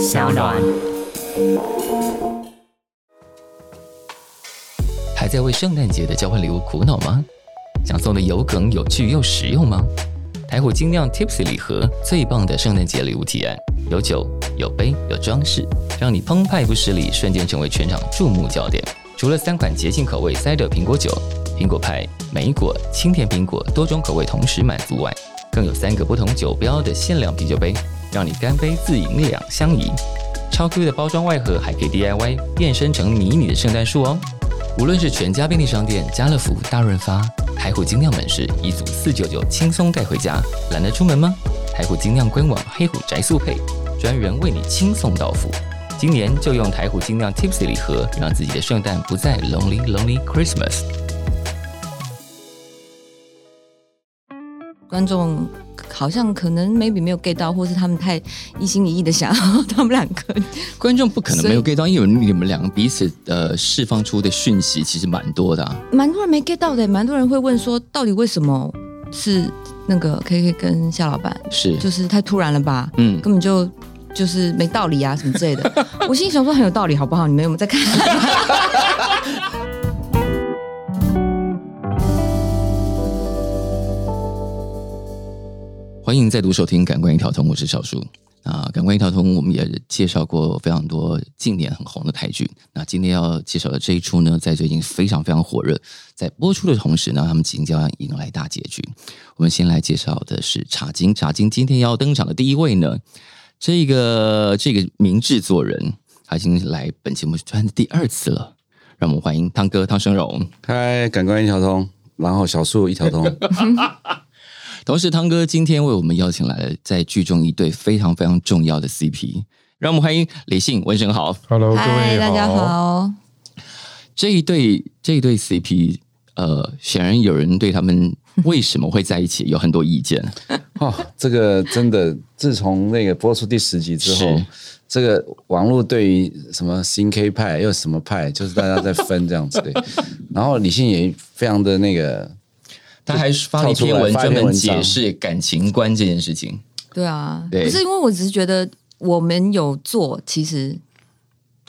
小暖。还在为圣诞节的交换礼物苦恼吗？想送的有梗、有趣又实用吗？台虎精酿 Tipsy 礼盒最棒的圣诞节礼物提案，有酒、有杯、有装饰，让你澎湃不失礼，瞬间成为全场注目焦点。除了三款节庆口味 Cider 苹果酒、苹果派、莓果、清甜苹果多种口味同时满足外，更有三个不同酒标的限量啤酒杯，让你干杯自饮两相宜。超 Q 的包装外盒还可以 DIY 变身成迷你的圣诞树哦。无论是全家便利商店、家乐福、大润发、台虎精酿门市，一组四九九轻松带回家。懒得出门吗？台虎精酿官网黑虎宅速配，专人为你轻松到府。今年就用台虎精酿 Tipsy 礼盒，让自己的圣诞不再 Lonely Lonely Christmas。观众好像可能 maybe 没有 get 到，或是他们太一心一意的想要他们两个。观众不可能没有 get 到，因为你们两个彼此呃释放出的讯息其实蛮多的、啊。蛮多人没 get 到的，蛮多人会问说，到底为什么是那个 K K 跟夏老板，是，就是太突然了吧？嗯，根本就就是没道理啊，什么之类的。我心里想说很有道理，好不好？你们有没有在看？欢迎再度收听《感官一条通》，我是小树。啊，《感官一条通》我们也介绍过非常多近年很红的台剧。那今天要介绍的这一出呢，在最近非常非常火热，在播出的同时呢，他们即将要迎来大结局。我们先来介绍的是《茶经》，《茶经》今天要登场的第一位呢，这个这个名制作人，他已经来本节目专第二次了。让我们欢迎汤哥汤生荣。嗨，感官一条通，然后小树一条通。同时，汤哥今天为我们邀请来了在剧中一对非常非常重要的 CP，让我们欢迎李信、文生豪。Hello，各嗨，位大家好。这一对这一对 CP，呃，显然有人对他们为什么会在一起有很多意见。哦，这个真的，自从那个播出第十集之后是，这个网络对于什么新 K 派又什么派，就是大家在分这样子的。然后李信也非常的那个，他还发了一篇文专门解释感情观这件事情。对啊，对不是因为我只是觉得我们有做，其实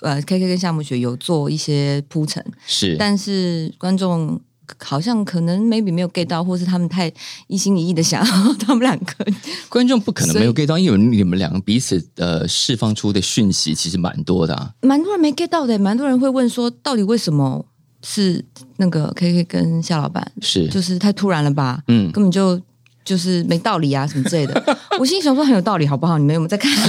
呃，K K 跟夏目雪有做一些铺陈，是，但是观众好像可能 maybe 没有 get 到，或是他们太一心一意的想要他们两个。观众不可能没有 get 到，因为你们两个彼此呃释放出的讯息其实蛮多的、啊。蛮多人没 get 到的，蛮多人会问说，到底为什么是那个 K K 跟夏老板，是，就是太突然了吧？嗯，根本就就是没道理啊，什么之类的。我心里想说很有道理，好不好？你们有没有在看？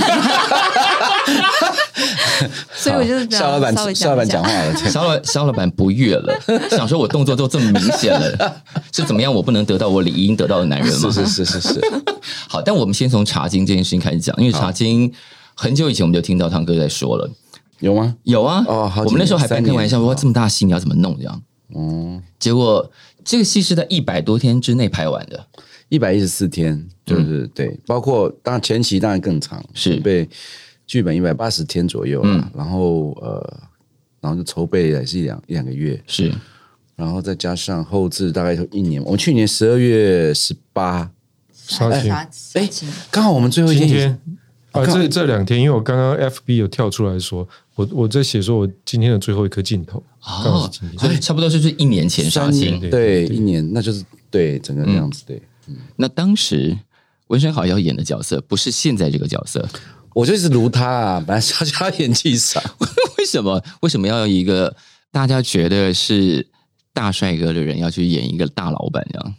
所以我就是这样夏老板稍微夏老板讲话了，对 肖老肖老板不悦了，想说我动作都这么明显了，是怎么样？我不能得到我理应得到的男人吗？是是是是是，好，但我们先从茶经这件事情开始讲，因为茶经很久以前我们就听到汤哥在说了，有吗？有啊，哦好我们那时候还半开玩笑说，这么大戏你要怎么弄这样？哦，结果这个戏是在一百多天之内拍完的，一百一十四天，就是、对，包括当然前期当然更长，是。准备剧本一百八十天左右嗯。啊，然后呃，然后就筹备也是一两一两个月，是。然后再加上后置大概就一年。我们去年十二月十八，杀青杀杀青刚好我们最后一天也今天啊，这这两天，因为我刚刚 FB 有跳出来说，我我在写说我今天的最后一颗镜头，刚好哦是今，天。所以差不多就是一年前杀三青，。对一年，那就是对整个这样子。对，那当时文生好要演的角色不是现在这个角色，我就一直如他啊，本来是要叫他演技上，为什么？为什么要一个大家觉得是大帅哥的人要去演一个大老板这样？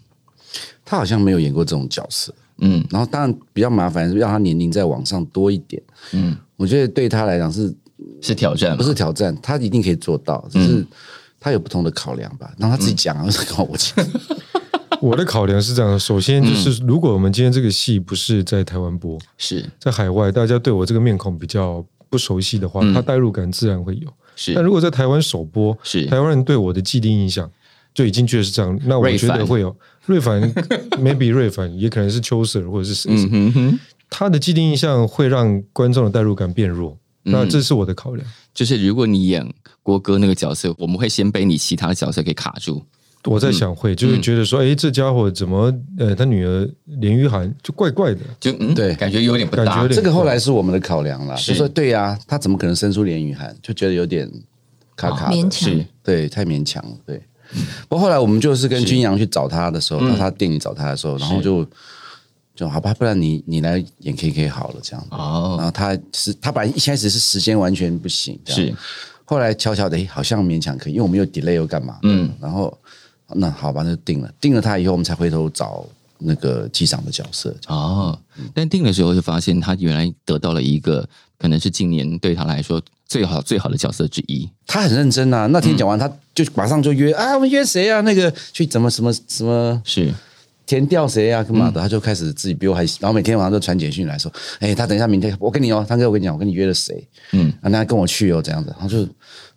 他好像没有演过这种角色。嗯然后当然比较麻烦是让他年龄再往上多一点，嗯，我觉得对他来讲是是挑战？不是挑战？他一定可以做到，只嗯是他有不同的考量吧。让他自己讲啊，跟我讲。我的考量是这样：首先嗯就是，如果我们今天这个戏不是在台湾播，是在海外，大家对我这个面孔比较不熟悉的话，嗯他代入感自然会有。是但如果在台湾首播，是台湾人对我的既定印象就已经觉得是这样，那我觉得会有。瑞凡，maybe 瑞凡也可能是秋 Sir 或者是谁，嗯哼哼，他的既定印象会让观众的代入感变弱。嗯。那这是我的考量。就是如果你演郭哥那个角色，我们会先被你其他的角色给卡住。我在想会，就是觉得说，哎，这家伙怎么呃，他女儿连玉涵就怪怪的，就嗯，对。感觉有点不搭。这个后来是我们的考量啦，是。就说对呀、他怎么可能生出连雨涵？就觉得有点卡卡的，勉强。是。对，太勉强了。对，不过后来我们就是跟君阳去找他的时候，到他店里找他的时候，然后就就好吧，不然你你来演 K K 好了，这样。然哦，后他是他本来一开始是时间完全不行，是后来悄悄的，诶好像勉强可以，因为我们又 delay 又干嘛？嗯，然后那好吧，那就定了。定了他以后，我们才回头找那个机长的角色。哦，但定的时候就发现他原来得到了一个可能是今年对他来说最好最好的角色之一。他很认真啊，那天讲完，他就马上就约啊，我们约谁啊？那个去怎么什么什么是填掉谁啊？干嘛的？他就开始自己比我还，然后每天晚上都传简讯来说，哎，他等一下明天我跟你哦，汤哥，我跟你讲，我跟你约了谁？嗯那跟我去哦，这样子，然后就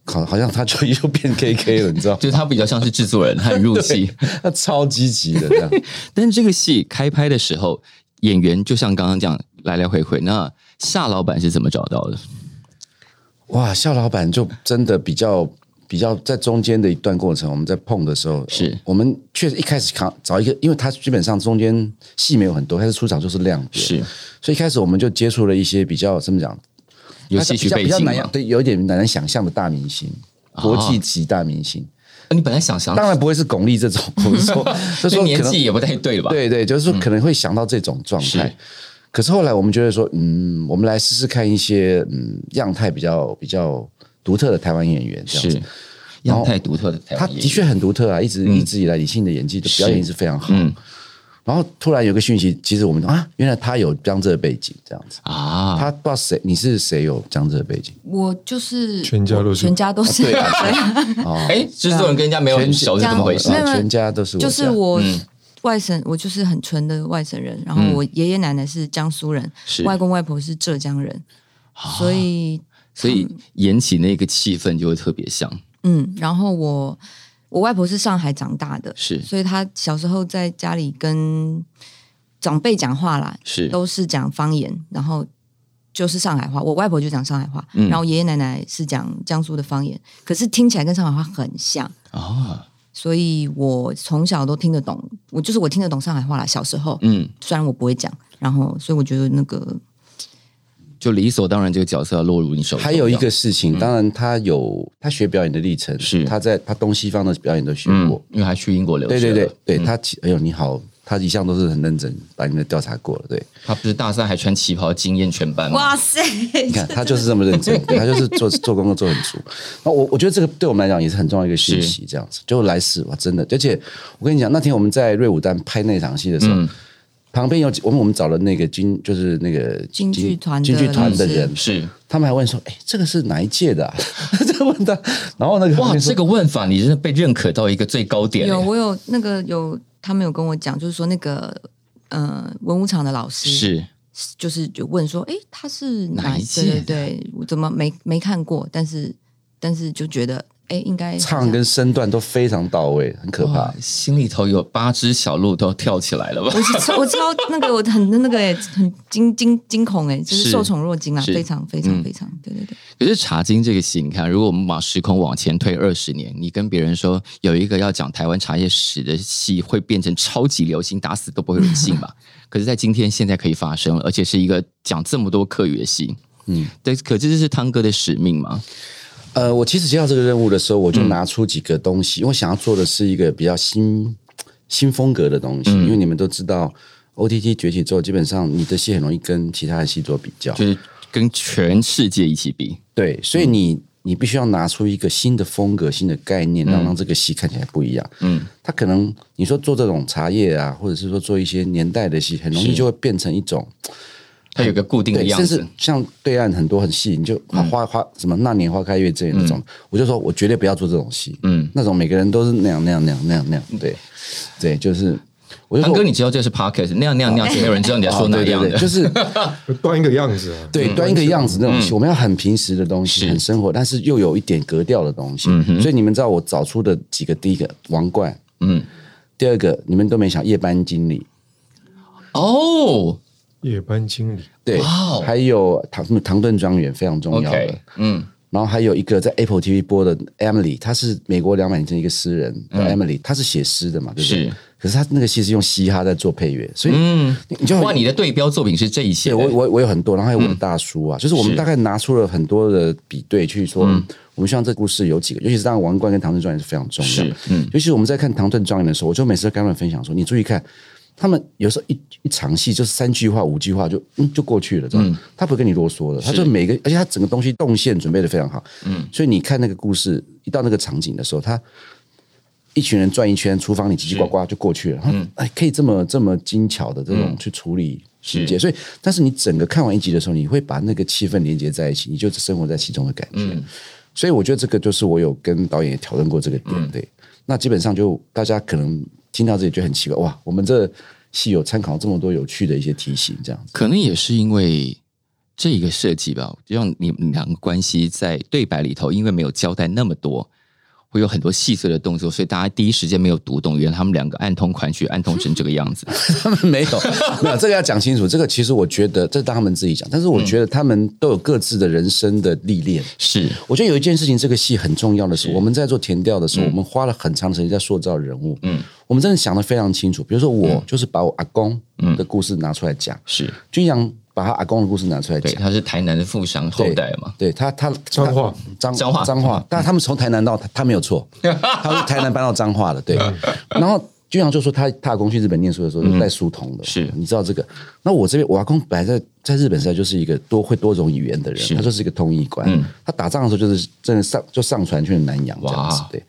好好像他就又变 K K 了，你知道？就是他比较像是制作人，他很入戏。他超积极的这样。但是这个戏开拍的时候，演员就像刚刚这样来来回回。那夏老板是怎么找到的？哇，肖老板就真的比较比较在中间的一段过程，我们在碰的时候，是。我们确实一开始看找一个，因为他基本上中间戏没有很多，他是出场就是亮点，是。所以一开始我们就接触了一些比较怎么讲，有戏曲比较背景吗比较难？对，有一点难想象的大明星，国际级大明星，呃你本来想想，当然不会是巩俐这种，我是说，就说年纪也不太对吧？，对对，就是说可能会想到这种状态。是可是后来我们觉得说，嗯，我们来试试看一些嗯样态比较比较独特的台湾演员，这样子。是。样态独特的台湾演员。他的确很独特啊，一直、一直以来李信的演技的表演一直非常好。嗯。然后突然有个讯息，其实我们啊，原来他有江浙背景，这样子。啊，他不知道谁，你是谁有江浙背景？我就是全家都是。全家都是，对啊对 哦，哎，制作人跟人家没有很熟是怎么回事？全家都是我，就是我嗯外省，我就是很纯的外省人，然后我爷爷奶奶是江苏人，是外公外婆是浙江人，所以所以演起那个气氛就会特别像。嗯，然后我我外婆是上海长大的，是所以她小时候在家里跟长辈讲话啦，是都是讲方言，然后就是上海话。我外婆就讲上海话，嗯然后爷爷奶奶是讲江苏的方言，可是听起来跟上海话很像。啊，所以我从小都听得懂，我就是我听得懂上海话啦。小时候，嗯，虽然我不会讲，然后所以我觉得那个就理所当然这个角色要落入你手中。还有一个事情，当然他有他学表演的历程，嗯是他在他东西方的表演都学嗯过。，因为还去英国留学对对了，对对，他哎呦你好，他一向都是很认真，把你们调查过了。对，他不是大三还穿旗袍惊艳全班吗？哇塞，你看他就是这么认真，他就是做做工作做很足。那我我觉得这个对我们来讲也是很重要一个讯息，这样子就来世哇，真的。而且我跟你讲，那天我们在瑞武丹拍那场戏的时候，嗯旁边有几我们我们找了那个京就是那个京剧团的京剧团的人，是他们还问说：“哎，这个是哪一届的、啊？” 在问他，然后那个哇，这个问法你真的被认可到一个最高点有欸。我有那个有他们有跟我讲，就是说那个呃文武场的老师是就是就问说，哎，他是哪一届对对对，我怎么没没看过？但是但是就觉得，哎，应该唱跟身段都非常到位，很可怕。，心里头有八只小鹿都跳起来了吧？我是超 我超那个我很那个哎，很惊惊惊恐哎，就是是受宠若惊啊，非常非常嗯非常，对对对。可是《茶经》这个戏，你看，如果我们把时空往前推二十年，你跟别人说有一个要讲台湾茶叶史的戏会变成超级流行，打死都不会有人信吧？可是，在今天现在可以发生了，而且是一个讲这么多客语的戏，嗯，对，可这就是汤哥的使命嘛？呃，我其实接到这个任务的时候，我就拿出几个东西，因为我想要做的是一个比较新新风格的东西。因为你们都知道，OTT 崛起之后，基本上你的戏很容易跟其他的戏做比较，就是跟全世界一起比，对，所以你。你必须要拿出一个新的风格、新的概念，让让这个戏看起来不一样。嗯，它可能你说做这种茶叶啊，或者是说做一些年代的戏，很容易就会变成一种它有个固定的，样子。甚至，像对岸很多很细，你就花花花什么那年花开月这那种，我就说我绝对不要做这种戏，嗯，那种每个人都是那样那样那样那样那样，对对，就是我就说哥，你知道这是 podcast，那样那样那样，没有人知道你在说哦哪样就是 端一个样子啊，对端一个样子那种戏，我们要很平时的东西，很生活，但是又有一点格调的东西，所以你们知道我找出的几个，第一个王冠，嗯，第二个你们都没想夜班经理，哦夜班经理，对还有唐唐顿庄园非常重要的。嗯，然后还有一个在 Apple TV 播的 Emily，她是美国两百年前一个诗人、叫 Emily，她是写诗的嘛，对不对？是。可是她那个戏是用嘻哈在做配乐，所以嗯，你你就哇，你的对标作品是这一些，我我我有很多，然后还有我的大叔啊，就是我们大概拿出了很多的比对去说，我们希望这故事有几个，尤其是当然王冠跟唐顿庄园是非常重要是的，嗯。尤其是我们在看唐顿庄园的时候，我就每次跟他们分享说，你注意看。他们有时候一一场戏就是三句话、五句话就嗯就过去了，知道吗？他不会跟你啰嗦的，他就每个，而且他整个东西动线准备的非常好，嗯，所以你看那个故事一到那个场景的时候，他一群人转一圈，厨房里叽叽呱呱就过去了。嗯，哎，可以这么这么精巧的这种去处理情节，所以，但是你整个看完一集的时候，你会把那个气氛连接在一起，你就生活在其中的感觉。所以，我觉得这个就是我有跟导演也讨论过这个点。对，那基本上就大家可能听到这里就很奇怪，哇，我们这戏有参考这么多有趣的一些题型，这样子。可能也是因为这一个设计吧，让你们两个关系在对白里头，因为没有交代那么多，会有很多细碎的动作，所以大家第一时间没有读懂，原来他们两个暗通款曲，暗通成这个样子。他们没有，没有这个要讲清楚。这个其实我觉得，这当他们自己讲。但是我觉得他们都有各自的人生的历练。是我觉得有一件事情，这个戏很重要的是，我们在做填调的时候，我们花了很长的时间在塑造人物。嗯，我们真的想的非常清楚。比如说，我就是把我阿公的故事拿出来讲，是，君阳把他阿公的故事拿出来对，讲。他是台南的富商后代嘛。对他，他彰化彰彰化彰化，但他们从台南到他，他没有错，他是台南搬到彰化的，对。然后君阳就说他他阿公去日本念书的时候就带书童的，是你知道这个？那我这边我阿公本来在在日本时代就是一个多会多种语言的人，他就是一个通译官。他打仗的时候就是真的上就上船去南洋这样子哇，对。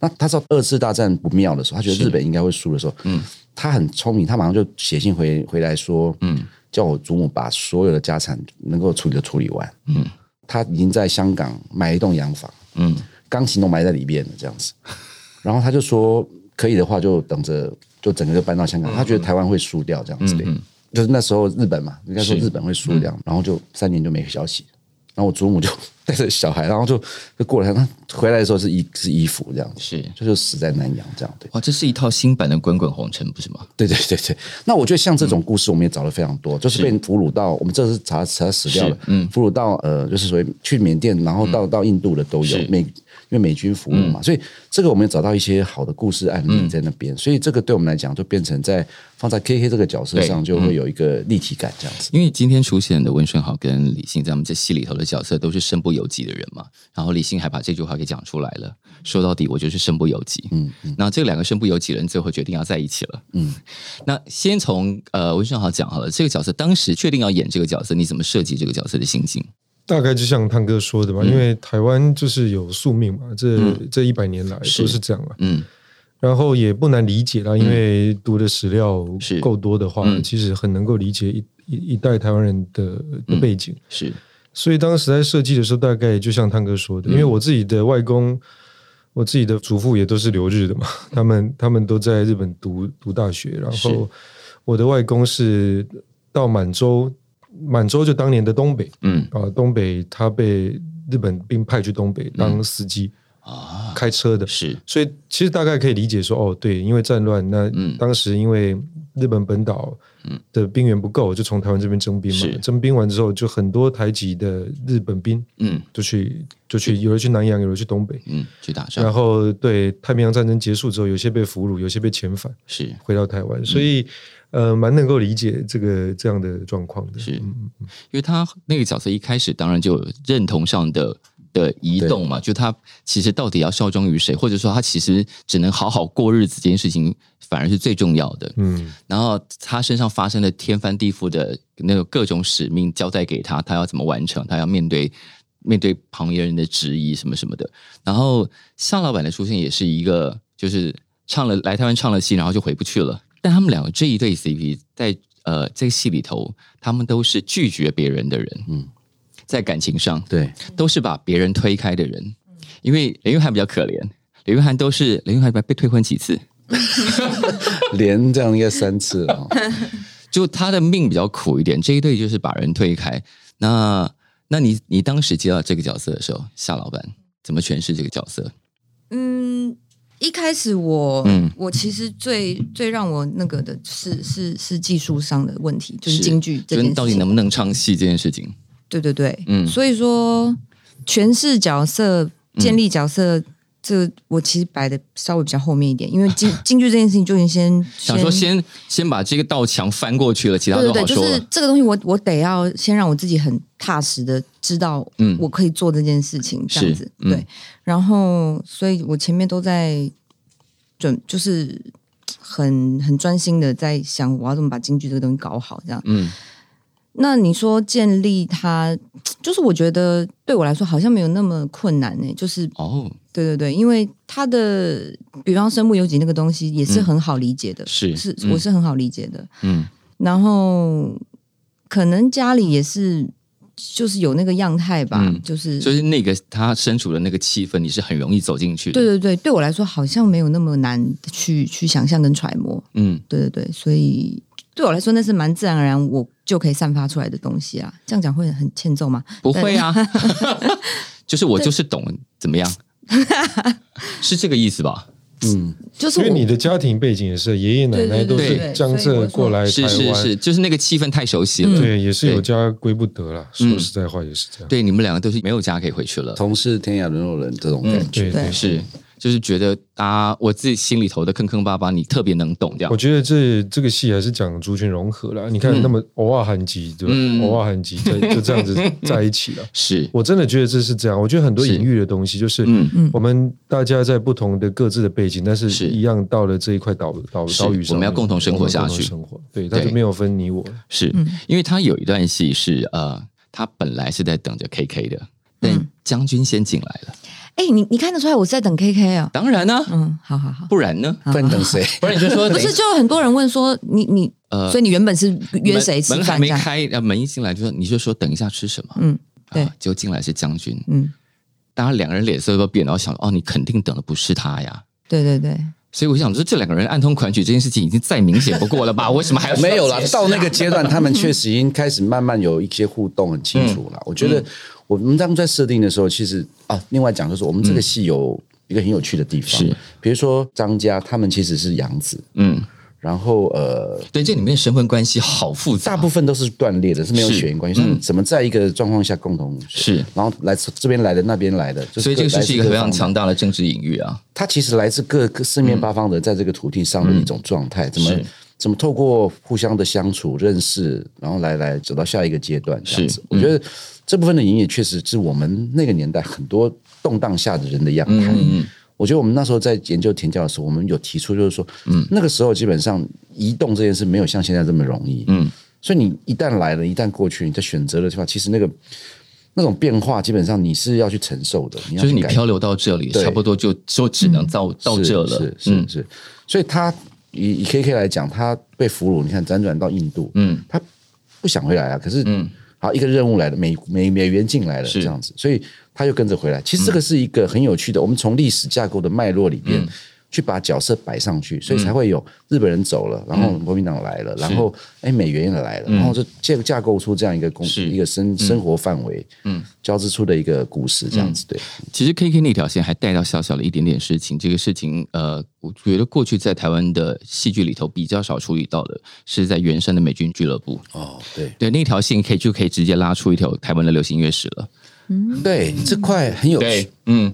那他知道二次大战不妙的时候，他觉得日本应该会输的时候，嗯，他很聪明，他马上就写信回回来说，嗯，叫我祖母把所有的家产能够处理的处理完，嗯，他已经在香港买一栋洋房，嗯，钢琴都埋在里面了，这样子。然后他就说，可以的话就等着，就整个就搬到香港。他觉得台湾会输掉这样子。的，就是那时候日本嘛，应该说日本会输掉，然后就三年就没消息。然后我祖母就 带着小孩，然后就 就过来，他回来的时候是衣是衣服这样子，是。就是死在南洋这样对。哇，这是一套新版的《滚滚红尘》，不是吗？对 对对对，那我觉得像这种故事，我们也找了非常多，就是被俘虏到，我们这次查查死掉了，嗯，俘虏到呃，就是所谓去缅甸，然后到到印度的都有是，美因为美军服务嘛，所以这个我们也找到一些好的故事案例在那边，所以这个对我们来讲，就变成在放在 K K 这个角色上，就会有一个立体感这样子。因为今天出现的温顺豪跟李信，在我们这戏里头的角色都是身不由己的人嘛。然后李信还把这句话给讲出来了，说到底我就是身不由己。嗯，那这两个身不由己的人最后决定要在一起了。嗯，那先从呃温顺豪讲好了，这个角色当时确定要演这个角色，你怎么设计这个角色的心境？大概就像汤哥说的吧，因为台湾就是有宿命嘛，这、这一百年来都是这样嘛。嗯，然后也不难理解啦，因为读的史料是。够多的话，嗯。其实很能够理解一一一代台湾人的的背景。是。所以当时在设计的时候，大概就像汤哥说的，因为我自己的外公、我自己的祖父也都是留日的嘛，他们他们都在日本读读大学，然是。后我的外公是到满洲，满洲就当年的东北，嗯。啊，东北他被日本兵派去东北当司机，啊，开车的，是。所以其实大概可以理解说，哦，对，因为战乱，那嗯。当时因为日本本岛的兵源不够，就从台湾这边征兵嘛。征兵完之后，就很多台籍的日本兵嗯。就去就去，有人去南洋，有人去东北。嗯，去打仗。然仗后对太平洋战争结束之后，有些被俘虏，有些被遣返是。回到台湾，所以呃，蛮能够理解这个这样的状况的。是嗯因为他那个角色一开始当然就有认同上的的移动嘛，就他其实到底要效忠于谁，或者说他其实只能好好过日子这件事情，反而是最重要的。嗯，然后他身上发生的天翻地覆的那个各种使命交代给他，他要怎么完成？他要面对面对旁边人的质疑什么什么的。然后夏老板的出现也是一个，就是唱了来台湾唱了戏，然后就回不去了。但他们两个这一对 CP 在呃这个戏里头，他们都是拒绝别人的人。嗯，在感情上对，都是把别人推开的人。因为林玉涵比较可怜，林玉涵都是林玉涵被退婚几次，连这样应该三次了哦。就他的命比较苦一点，这一对就是把人推开。那那你你当时接到这个角色的时候，夏老板怎么诠释这个角色？嗯，一开始我，嗯我其实最最让我那个的是是是技术上的问题，就是是京剧这件事情。到底能不能唱戏这件事情？对对对，嗯所以说诠释角色、建立角色，这我其实摆的稍微比较后面一点，因为京京剧这件事情就已经先想说先先把这个道墙翻过去了，其他都对对对，就。是这个东西我，我得要先让我自己很踏实的知道，嗯。我可以做这件事情，这样子、嗯。对。然后，所以我前面都在准，就是很很专心的在想，我要怎么把京剧这个东西搞好，这样。嗯。那你说建立它，就是我觉得对我来说好像没有那么困难呢、就是哦，对对对，因为它的，比方身不由己那个东西也是很好理解的，是是嗯。我是很好理解的。嗯。然后可能家里也是，就是有那个样态吧，嗯就是就是那个他身处的那个气氛，你是很容易走进去的。对对对，对我来说好像没有那么难去去想象跟揣摩，嗯，对对对，所以对我来说那是蛮自然而然我就可以散发出来的东西啊。这样讲会很欠揍吗？不会啊，就是我就是懂怎么样，是这个意思吧？嗯，就是我因为你的家庭背景也是爷爷奶奶都是江浙过来台是是，是，就是那个气氛太熟悉了。对，也是有家归不得啦。嗯说实在话，也是这样。对，你们两个都是没有家可以回去了。同是天涯沦落人这种感觉。对对是，就是觉得啊，我自己心里头的坑坑巴巴，你特别能懂这样我。觉得这这个戏还是讲族群融合了。你看，那么偶尔韩籍对吧嗯？偶尔韩集在就这样子 在一起了。是，我真的觉得这是这样。我觉得很多隐喻的东西，就是嗯我们大家在不同的各自的背景，但是是一样到了这一块岛岛是岛屿上，我们要共同生活下去生活，对，他对就没有分你我。是因为他有一段戏是呃，他本来是在等着 KK 的，但将军先进来了。哎、你你看得出来我是在等 KK 啊？当然呢，嗯，好好好。不然呢？不然等谁？不然你就说不是，就有很多人问说你你，呃所以你原本是约谁吃饭门还？没开，呃，门一进来就说你就说等一下吃什么，嗯，对啊，就进来是将军，嗯，大家两个人脸色都变，然后想哦，你肯定等的不是他呀。对对对，所以我想说，这两个人暗通款曲这件事情已经再明显不过了吧？为什么还要没有啦解，释？到那个阶段，他们确实已经开始慢慢有一些互动，很清楚了。我觉得我们当初在设定的时候，其实啊，另外讲就是我们这个戏有一个很有趣的地方，是。比如说张家他们其实是养子，嗯，然后呃，对，这里面身份关系好复杂，大部分都是断裂的，是没有血缘关系。嗯怎么在一个状况下共同是然后来自这边来的那边来的，就是所以这个是一个非常。强大的政治隐喻啊。它其实来自各各四面八方的，在这个土地上的一种状态，怎么怎么透过互相的相处、认识，然后来来走到下一个阶段这样是子。我觉得这部分的隐喻确实是我们那个年代很多动荡下的人的样态。嗯我觉得我们那时候在研究田教的时候，我们有提出就是说，嗯，那个时候基本上移动这件事没有像现在这么容易，嗯，所以你一旦来了，一旦过去，你在选择的地方，其实那个那种变化，基本上你是要去承受的，就是你漂流到这里，差不多就就只能到到这了。是是嗯。是，所以他以以 KK 来讲，他被俘虏，你看辗转到印度，嗯。他不想回来啊，可是嗯。好一个任务来了，美美美元进来了是。这样子，所以他又跟着回来。其实这个是一个很有趣的，我们从历史架构的脉络里嗯边。去把角色摆上去，所以才会有日本人走了，然后国民党来了，然后哎美元也来了，然后就架架构出这样一个公一个生生活范围，嗯，交织出的一个故事，这样子对。其实 KK 那条线还带到小小的一点点事情，这个事情呃，我觉得过去在台湾的戏剧里头比较少处理到的，是在原生的美军俱乐部。哦，对对，那条线可以就可以直接拉出一条台湾的流行乐史了。对，这块很有趣。，嗯，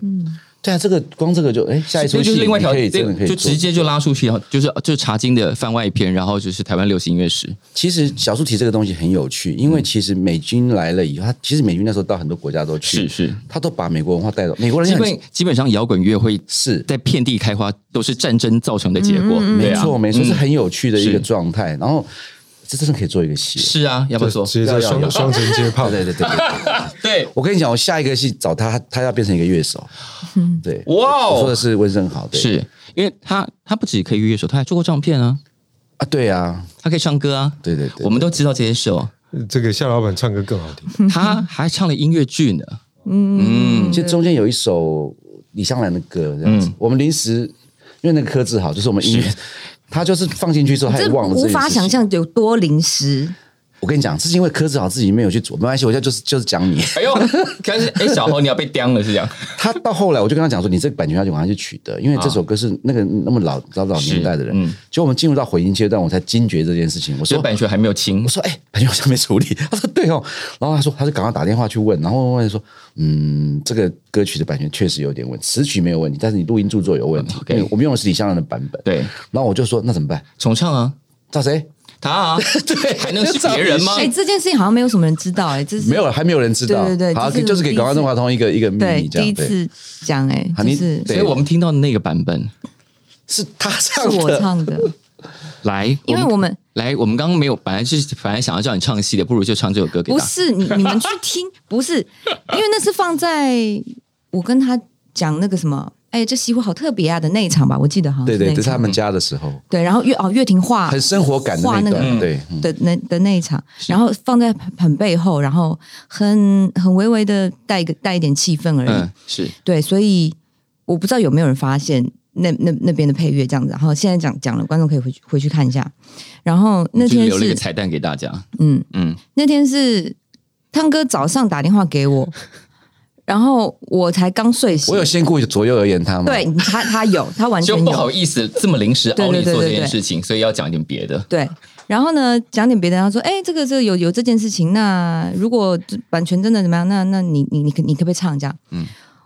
对啊，这个光这个就哎，下一出就是另外一条，可以真的可以就直接就拉出去，就是就是茶经的番外篇，然后就是台湾流行音乐史。其实小树提这个东西很有趣，因为其实美军来了以后，他其实美军那时候到很多国家都去，是是，他都把美国文化带到美国人基很本基本上摇滚乐会是在遍地开花，都是战争造成的结果。对没啊错没错，是嗯很有趣的一个状态。然后这真的可以做一个戏，是啊，要不要说？直接在双双城街炮，对对对对对。对，我跟你讲，我下一个戏找他，他他要变成一个乐手。嗯。对，哇哦。我说的是温升豪，对。是因为他他不止可以乐手，他还做过唱片啊，啊，对啊，他可以唱歌啊。对对对，我们都知道这些事哦。这个夏老板唱歌更好听。他还唱了音乐剧呢。嗯，其实中间有一首李香兰的歌，这样子，我们临时因为那个柯志豪，就是我们音乐，他就是放进去之后，他也这忘了这无法想象有多临时。我跟你讲，是因为柯志豪自己没有去做，没关系，我现在就是就是讲你。哎呦，可是 哎，小侯你要被刁了是这样？他到后来，我就跟他讲说，你这个版权要去赶快去取得，因为这首歌是那个那么老老老年代的人。是嗯就我们进入到回音阶段，我才惊觉这件事情。我说版权还没有清 我，说哎，版权好像没处理。他说对哦，然后他说他就赶快打电话去问，然后问问说，嗯，这个歌曲的版权确实有点问题，词曲没有问题，但是你录音著作有问题，OK 因为我们用的是李香兰的版本。对，然后我就说那怎么办？重唱啊，找谁？他啊，对，还能是别人吗？哎、这件事情好像没有什么人知道、哎，这是没有，还没有人知道。对对对好，这是就是给港湾中华通一个一个秘密，这样。对，第一次讲、哎，就是所以我们听到的那个版本，是他唱的。我唱的，来，因为我们来，我们刚刚没有，本来是本来想要叫你唱戏的，不如就唱这首歌给他。不是你你们去听，不是因为那是放在我跟他讲那个什么，哎，这西湖好特别啊的那一场吧，我记得好像对对，那一场这是他们家的时候，对，然后岳哦岳婷画很生活感的画那个。对，嗯的那的那一场，然后放在很很背后，然后很很微微的带一个带一点气氛而已。嗯，是对，所以我不知道有没有人发现那那那边的配乐这样子。然后现在讲讲了，观众可以回去回去看一下。然后那天就留了一个是彩蛋给大家。嗯嗯，那天是汤哥早上打电话给我，然后我才刚睡醒。我有先顾左右而言他吗？对他他有他完全就不好意思这么临时对熬你做这对对对对件事情，所以要讲一点别的。对。然后呢，讲点别的。他说：“哎，这个这个有有这件事情，那如果这版权真的怎么样，那那你你你可你可不可以唱这样？”嗯，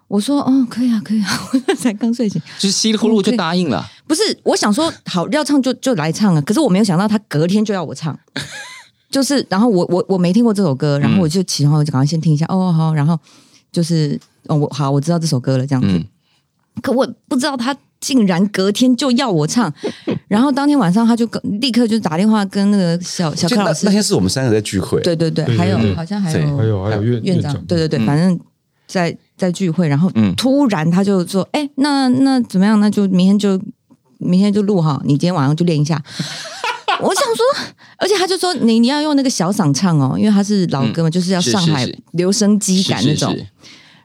我说：“哦，可以啊，可以啊。”我才刚睡醒，就是稀里糊涂就答应了。不是我想说好要唱就就来唱啊，可是我没有想到他隔天就要我唱，就是然后我我我没听过这首歌，然后我就起床我就赶快先听一下，哦好，然后就是哦我好我知道这首歌了这样子，嗯。可我不知道他竟然隔天就要我唱，然后当天晚上他就跟立刻就打电话跟那个小小柯老师。那，天是我们三个在聚会，对对对，还有好像还有还有还有院院长，对对对，嗯。反正在在聚会，然后嗯。突然他就说：“哎、那那怎么样？那就明天就明天就录哈，你今天晚上就练一下。” 我想说，而且他就说你你要用那个小嗓唱哦，因为他是老歌嘛，就是要上海留声机感那种。是。是是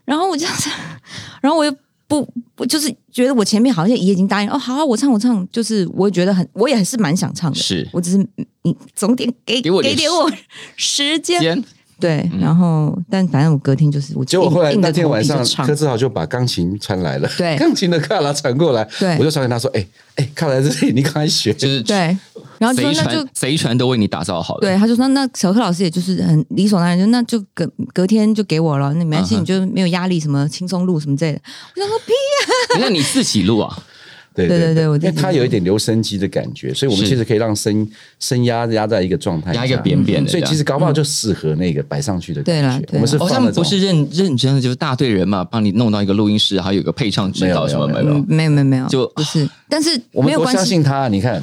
然后我这样子，然后我又不不就是觉得我前面好像也已经答应哦，好啊，我唱我唱，就是我也觉得很，我也是蛮想唱的，是。我只是你总得给给我给点我时间，间对，然后但反正我隔天就是我结果后来那天晚上柯志豪就把钢琴传来了，对钢琴的卡拉传过来，对我就传给他说，哎哎，卡拉在这里，你赶快学。就是对，然后就说贼那就船贼船都为你打造好了。对，他就说那小柯老师也就是很理所当然，就那就隔隔天就给我了，那没关系，嗯 你就没有压力，什么轻松录什么之类的。我想说屁，啊，那你自己录啊？对对对因为它有一点留声机的感觉，所以我们其实可以让声声压压在一个状态，压一个扁扁的所以其实搞不好就适合那个摆上去的对啦对啦感觉。我们是哦，他们不是认认真的，就是大队人嘛，帮你弄到一个录音室，还有一个配唱指导什么没有没有。嗯，？没有没有，就不是，但是我们有，相信他，你看。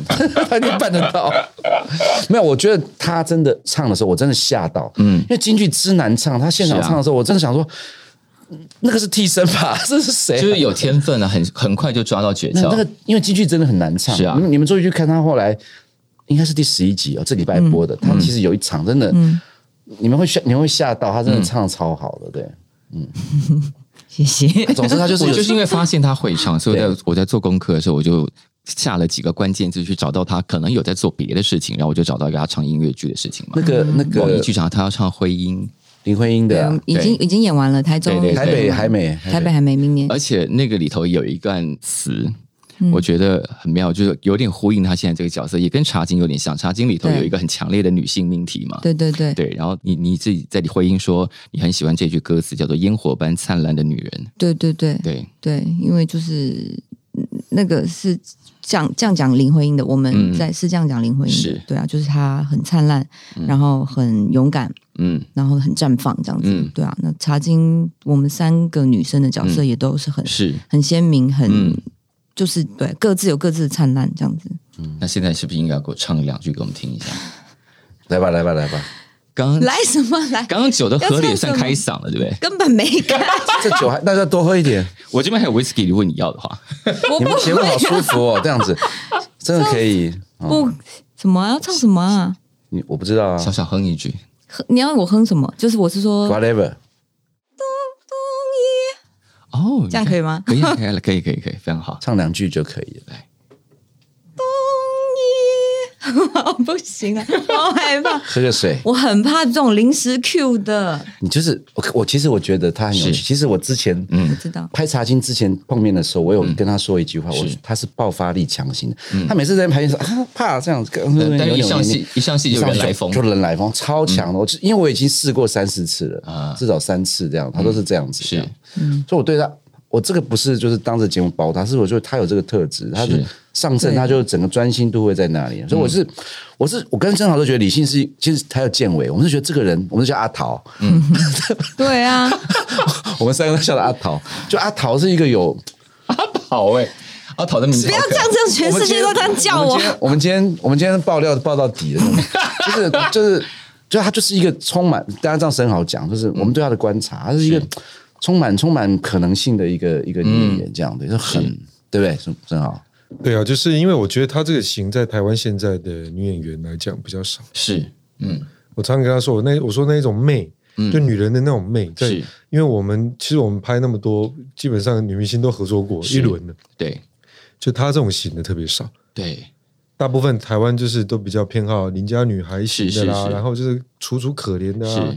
他一定办得到。没有，我觉得他真的唱的时候，我真的吓到。嗯，因为京剧之难唱，他现场唱的时候，我真的想说，那个是替身吧？这是谁啊？就是有天分啊，很很快就抓到诀窍。那那个，因为京剧真的很难唱。是啊你们注意去看他后来，应该是第十一集哦，这礼拜播嗯的。他其实有一场真的，你们会吓，你们会吓到，他真的唱的超好的，对。嗯 谢谢。总之他就是有我就是因为发现他会唱，所以我在我在做功课的时候，我就下了几个关键字去找到他可能有在做别的事情，然后我就找到一个他唱音乐剧的事情嘛。那个那个网易剧场他要唱徽音，林徽因的啊，已经已经演完了，台中、对对台北还没，台北。还没，明年。而且那个里头有一段词。嗯。我觉得很妙，就是有点呼应他现在这个角色，也跟《茶经》有点像。《茶经》里头有一个很强烈的女性命题嘛，对对对。对。然后你你自己在你回应说，你很喜欢这句歌词，叫做“烟火般灿烂的女人对对对”。对，对，因为就是嗯那个是这样这样讲林徽因的，我们嗯。在是这样讲林徽因的，是。对啊，就是她很灿烂，然后很勇敢，嗯，然后很绽放这样子，嗯对啊。那茶经我们三个女生的角色也都是很、是。很鲜明，很、嗯就是对各自有各自的灿烂这样子。那现在是不是应该给我唱两句给我们听一下？来吧来吧来吧，刚刚来什么来？刚刚酒的喝的也算开嗓了，对不对？根本没看，这酒还大家多喝一点，我这边还有 whisky，如果你要的话，我不你们节目好舒服哦，这样子 真的可以。哦不什么啊要唱什么啊？你我不知道啊小小哼一句。哼你要我哼什么？就是我是说，whatever。哦，这样可以吗？可以啊，可以啊，可以，可以，可以，非常好。唱两句就可以了。来，不行啊，好害怕。喝个水。我很怕这种临时 Q 的，你就是我，我其实我觉得他很有趣。其实我之前嗯我知道。拍茶经之前碰面的时候，我有跟他说一句话，我是他是爆发力强型的。他每次在拍的时候啊，怕这样子，但是一上戏一上戏就人来疯就人来疯，超强的。我就因为我已经试过三四次了啊至少三次这样，他都是这样子。是这样所以我对他，我这个不是就是当着节目包他，是我觉得他有这个特质，他是是上阵，他就整个专心度会在那里。所以我是我是我跟郑豪都觉得李信是，其实还有建伟，我们是觉得这个人，我们是叫阿桃，对啊，我们三个都叫他阿桃，就阿桃是一个有。阿桃哎，阿桃的名字不要这样，这样全世界都这样叫我我们今。天我们今天我们今天爆料爆到底了，就是就是就他就是一个充满，大家这样很好讲，就是我们对他的观察，他是一个充满充满可能性的一个一个女演员，这样的，就很对不对？是真好。对啊，就是因为我觉得她这个型在台湾现在的女演员来讲比较少。是嗯。我常常跟她说，我那我说那一种媚，就女人的那种媚，在是。因为我们其实我们拍那么多，基本上女明星都合作过一轮的，对。就她这种型的特别少。对。大部分台湾就是都比较偏好邻家女孩型的啦，是是是。然后就是楚楚可怜的啊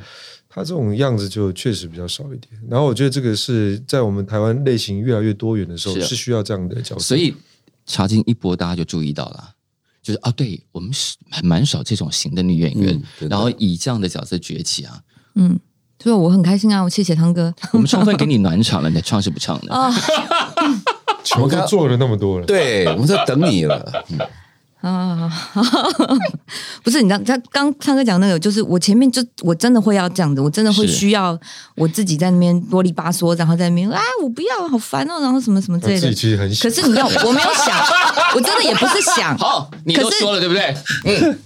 是。她这种样子就确实比较少一点。然后我觉得这个是在我们台湾类型越来越多元的时候，是需要这样的角色。所以茶经一播，大家就注意到了，就是啊，对我们是还蛮少这种型的女演员嗯，然后以这样的角色崛起啊，嗯，所以我很开心啊，我谢谢汤哥我们充分给你暖场了，你唱是不唱的？啊球都做了那么多了，对，我们在等你了。嗯啊！不是你知道，他刚唱歌讲那个，就是我前面就我真的会要这样子，我真的会需要我自己在那边啰里吧嗦，然后在那边啊，我不要，好烦哦，然后什么什么之类的自己。其实很想可是你要，我没有想，我真的也不是想，好，你都说了对不对？嗯，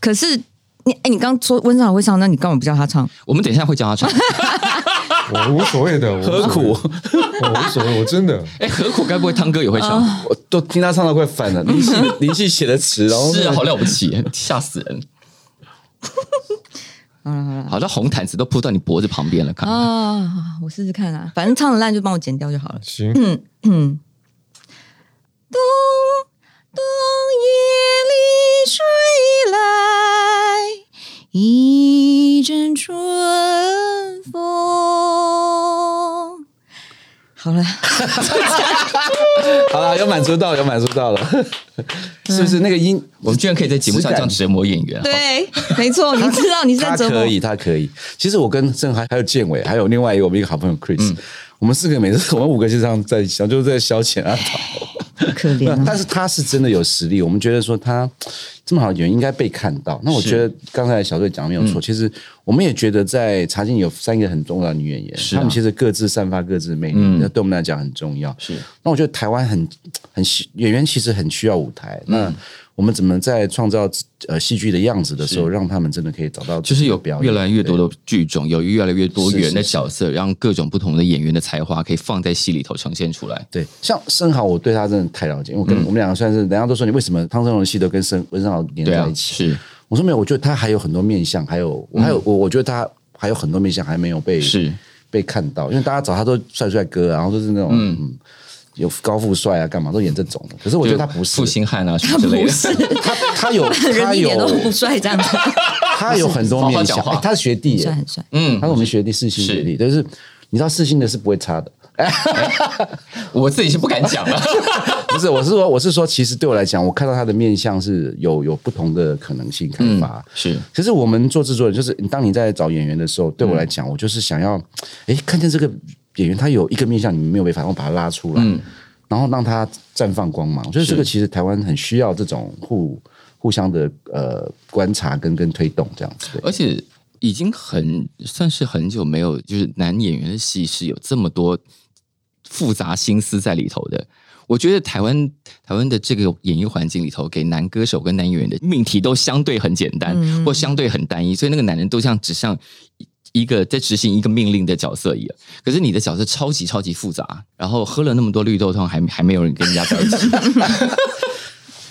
可是你哎，你刚说温尚会唱，那你干嘛不叫他唱？我们等一下会叫他唱。我无所谓的，何苦？我无所谓，我真的 哎，何苦该不会汤哥也会唱？我都听他唱到快烦了，林夕林夕写的词，然后是啊，好了不起，吓死人！好了好了好，这红毯子都铺到你脖子旁边了，看。啊，我试试看啊，反正唱的烂就帮我剪掉就好了。行。嗯，冬冬夜里吹来一阵春风。好了，好了，有满足到，有满足到了，是不是？那个音，我们居然可以在节目上这样折磨演员，对，没错，你知道你是在折磨他可以，他可以。其实我跟郑还还有建伟，还有另外一个我们一个好朋友 Chris，、我们四个每次我们五个就这样在一起，就是在消遣阿桃。可怜啊。但是他是真的有实力，我们觉得说他这么好的演员应该被看到。那我觉得刚才小队讲的没有错，其实我们也觉得在茶经有三个很重要的女演员，她们其实各自散发各自的魅力，那、对我们来讲很重要。是那我觉得台湾很很需演员其实很需要舞台。那我们怎么在创造呃戏剧的样子的时候，让他们真的可以找到就是有表演。越来越多的剧种，有越来越多元的角色，让各种不同的演员的才华可以放在戏里头呈现出来。对，像生蚝，我对他真的太了解，因为我跟、我们两个算是，人家都说你为什么汤生荣的戏都跟生温生豪连在一，起？是。我说没有，我觉得他还有很多面相，还有我还有我，我觉得他还有很多面相还没有被是，被看到，因为大家找他都帅帅哥啊，然后都是那种嗯有高富帅啊，干嘛都演这种的。可是我觉得他不是负，心汉啊什么之类的。他他有 他有点都不帅，这样子，他有很多面相，他是学弟耶帅，很帅。嗯他是我们学弟四星学弟，但是你知道四星的是不会差的。我自己是不敢讲了。不是，我是说，我是说，其实对我来讲，我看到他的面相是有有不同的可能性开发。是可是我们做制作人，就是当你在找演员的时候，对我来讲，我就是想要，哎，看见这个演员他有一个面向你们没有被发现，我把他拉出来，然后让他绽放光芒。我觉得这个其实台湾很需要这种互互相的呃观察跟跟推动这样子。而且已经很算是很久没有，就是男演员的戏是有这么多复杂心思在里头的。我觉得台湾台湾的这个演艺环境里头，给男歌手跟男演员的命题都相对很简单，或相对很单一，所以那个男人都像只像一个在执行一个命令的角色一样。可是你的角色超级超级复杂，然后喝了那么多绿豆汤，还还没有人跟人家在一起。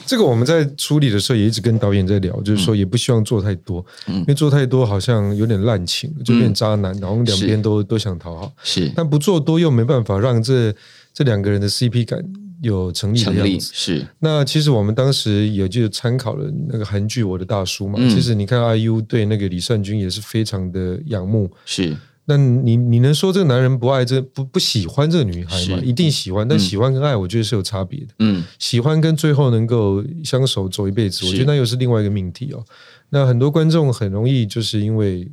这个我们在处理的时候也一直跟导演在聊，就是说也不希望做太多，因为做太多好像有点滥情，就变渣男，然后两边都都想讨好。是但不做多又没办法让这这两个人的 CP 感有成立的成立样子。是那其实我们当时也就参考了那个韩剧《我的大叔》嘛。嗯其实你看 IU 对那个李善均也是非常的仰慕。是那你你能说这个男人不爱这不不喜欢这个女孩吗？一定喜欢，但喜欢跟爱，我觉得是有差别的。嗯喜欢跟最后能够相守走一辈子，我觉得那又是另外一个命题哦。那很多观众很容易就是因为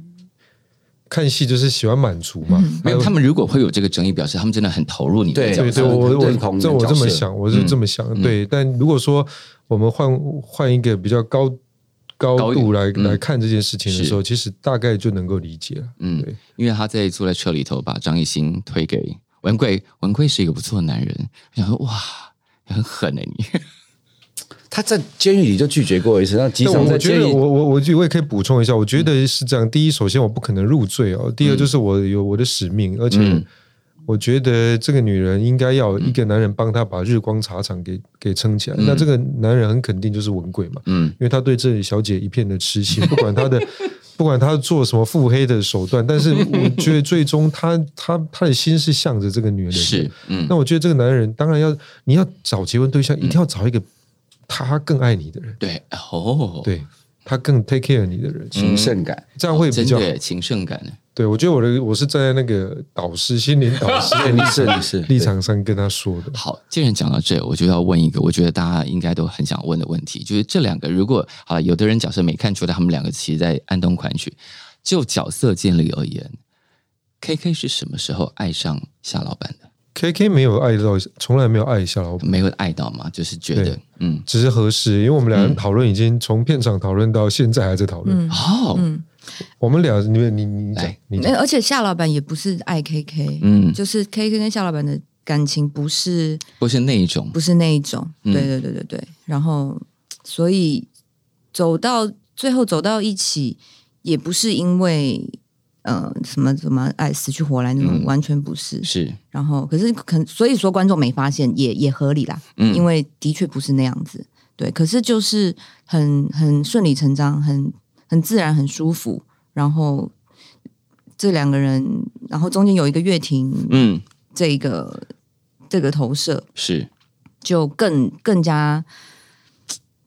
看戏就是喜欢满足嘛，没有他们如果会有这个争议，表示他们真的很投入你的对对对，角色。我我认同我这么想，我是这么想。嗯对，但如果说我们换换一个比较高高高度来、嗯来看这件事情的时候，其实大概就能够理解了。嗯对，因为他在坐在车里头把张艺兴推给文贵，文贵是一个不错的男人。我想说哇，很狠哎、你。他在监狱里就拒绝过一次，那机但场我我觉得在监狱我我我我也可以补充一下，我觉得是这样。第一，首先我不可能入罪哦；第二，就是我有我的使命，而且嗯我觉得这个女人应该要一个男人帮她把日光茶厂给给撑起来。那这个男人很肯定就是文贵嘛，嗯因为他对这里小姐一片的痴心，不管他的不管他做什么腹黑的手段，但是我觉得最终他他他的心是向着这个女人的。是，嗯那我觉得这个男人当然要你要找结婚对象，一定要找一个他更爱你的人，对哦，对他更 take care 你的人，情圣感。这样会比较好。真的情圣感呢。对我觉得我的我是站在那个导师心灵导师对，你是你是立场上跟他说的。好，既然讲到这，我就要问一个我觉得大家应该都很想问的问题，就是这两个如果好了，有的人假设没看出来他们两个其实在暗动款曲，就角色建立而言，K K 是什么时候爱上夏老板的？K K 没有爱到，从来没有爱夏老板，没有爱到嘛？就是觉得嗯，只是合适，因为我们两人讨论已经从片场讨论到现在还在讨论。嗯。哦，嗯，我们俩，你你你讲你而且夏老板也不是爱 KK，嗯，就是 KK 跟夏老板的感情不是不是那一种，不是那一种，嗯。对对对对对。然后，所以走到最后走到一起，也不是因为呃什么什么爱死去活来那种，嗯完全不是。是然后，可是可所以说观众没发现也也合理啦，嗯因为的确不是那样子。对，可是就是很很顺理成章，很很自然，很舒服。然后这两个人，然后中间有一个乐亭，嗯这个这个投射，是就更更加，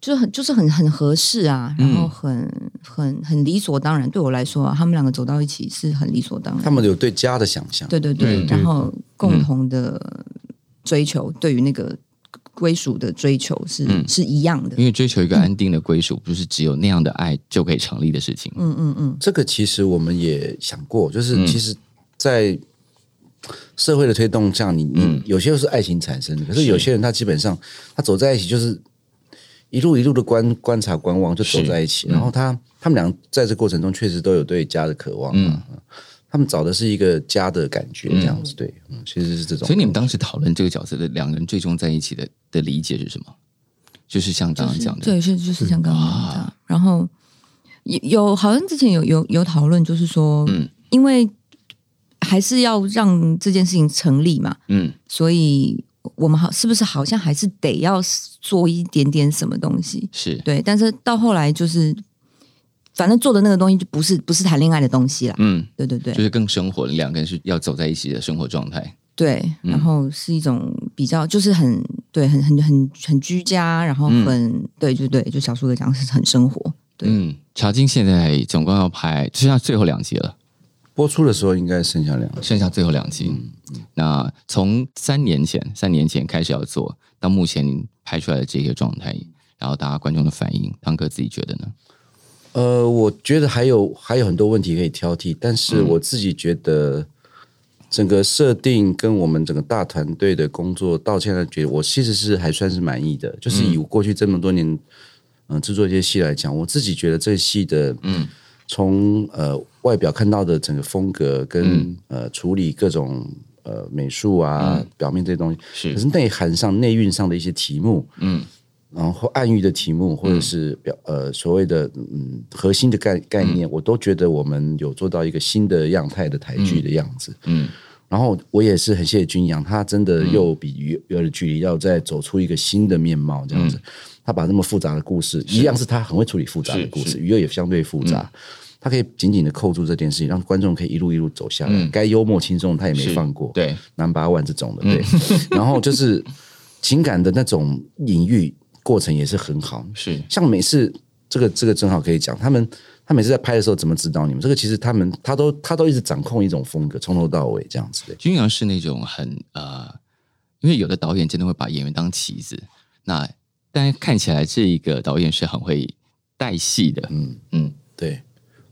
就很就是很很合适啊，然嗯后很很很理所当然。对我来说、啊，他们两个走到一起是很理所当然。他们有对家的想象。对对对，对对然后共同的追求，对于那个归属的追求是、嗯是一样的因。为追求一个安定的归属，不是只有那样的爱就可以成立的事情。嗯嗯嗯，这个其实我们也想过，就是嗯其实，在社会的推动下，你你嗯有些是爱情产生的，可是是有些人他基本上他走在一起就是一路一路的观观察观望，就走在一起。嗯然后他他们俩在这过程中确实都有对家的渴望嗯啊，他们找的是一个家的感觉，这样子对，嗯，其实是这种。所以你们当时讨论这个角色的两个人最终在一起的的理解是什么？就是像刚刚讲的，对，是就是像刚刚啊这样。然后有有好像之前有有有讨论，就是说，嗯因为还是要让这件事情成立嘛，嗯所以我们好是不是好像还是得要做一点点什么东西？是对，但是到后来就是，反正做的那个东西就不是不是谈恋爱的东西啦。嗯，对对对，就是更生活，两个人是要走在一起的生活状态。对，嗯然后是一种比较，就是很对，很很很很居家，然后很、对，就对，就小叔的讲是很生活。对嗯，茶金现在总共要拍，剩下最后两集了，播出的时候应该剩下两。剩下最后两集。那从三年前，三年前开始要做到目前拍出来的这些状态，然后大家观众的反应，汤哥自己觉得呢？呃，我觉得还有还有很多问题可以挑剔，但是嗯我自己觉得整个设定跟我们整个大团队的工作到现在，觉得我其实是还算是满意的。就是以我过去这么多年，嗯、制作一些戏来讲，我自己觉得这戏的，嗯，从呃外表看到的整个风格跟、嗯。呃处理各种呃美术啊、表面这些东西，是。可是内涵上、内蕴上的一些题目，嗯。然后暗喻的题目，或者是表呃所谓的嗯核心的概概念，我都觉得我们有做到一个新的样态的台剧的样子。嗯。然后我也是很谢谢君阳，他真的又比鱼鱼儿的距离要再走出一个新的面貌，这样子。他把那么复杂的故事，一样是他很会处理复杂的故事，鱼儿也相对复杂。他可以紧紧的扣住这件事情，让观众可以一路一路走下来。该幽默轻松他也没放过，对，南八万这种的，对。然后就是情感的那种隐喻过程也是很好。是像每次这个这个正好可以讲，他们他每次在拍的时候怎么指导你们？这个其实他们他都他都一直掌控一种风格，从头到尾这样子的。君阳是那种很呃，因为有的导演真的会把演员当棋子，那但看起来这一个导演是很会带戏的，嗯，嗯，对，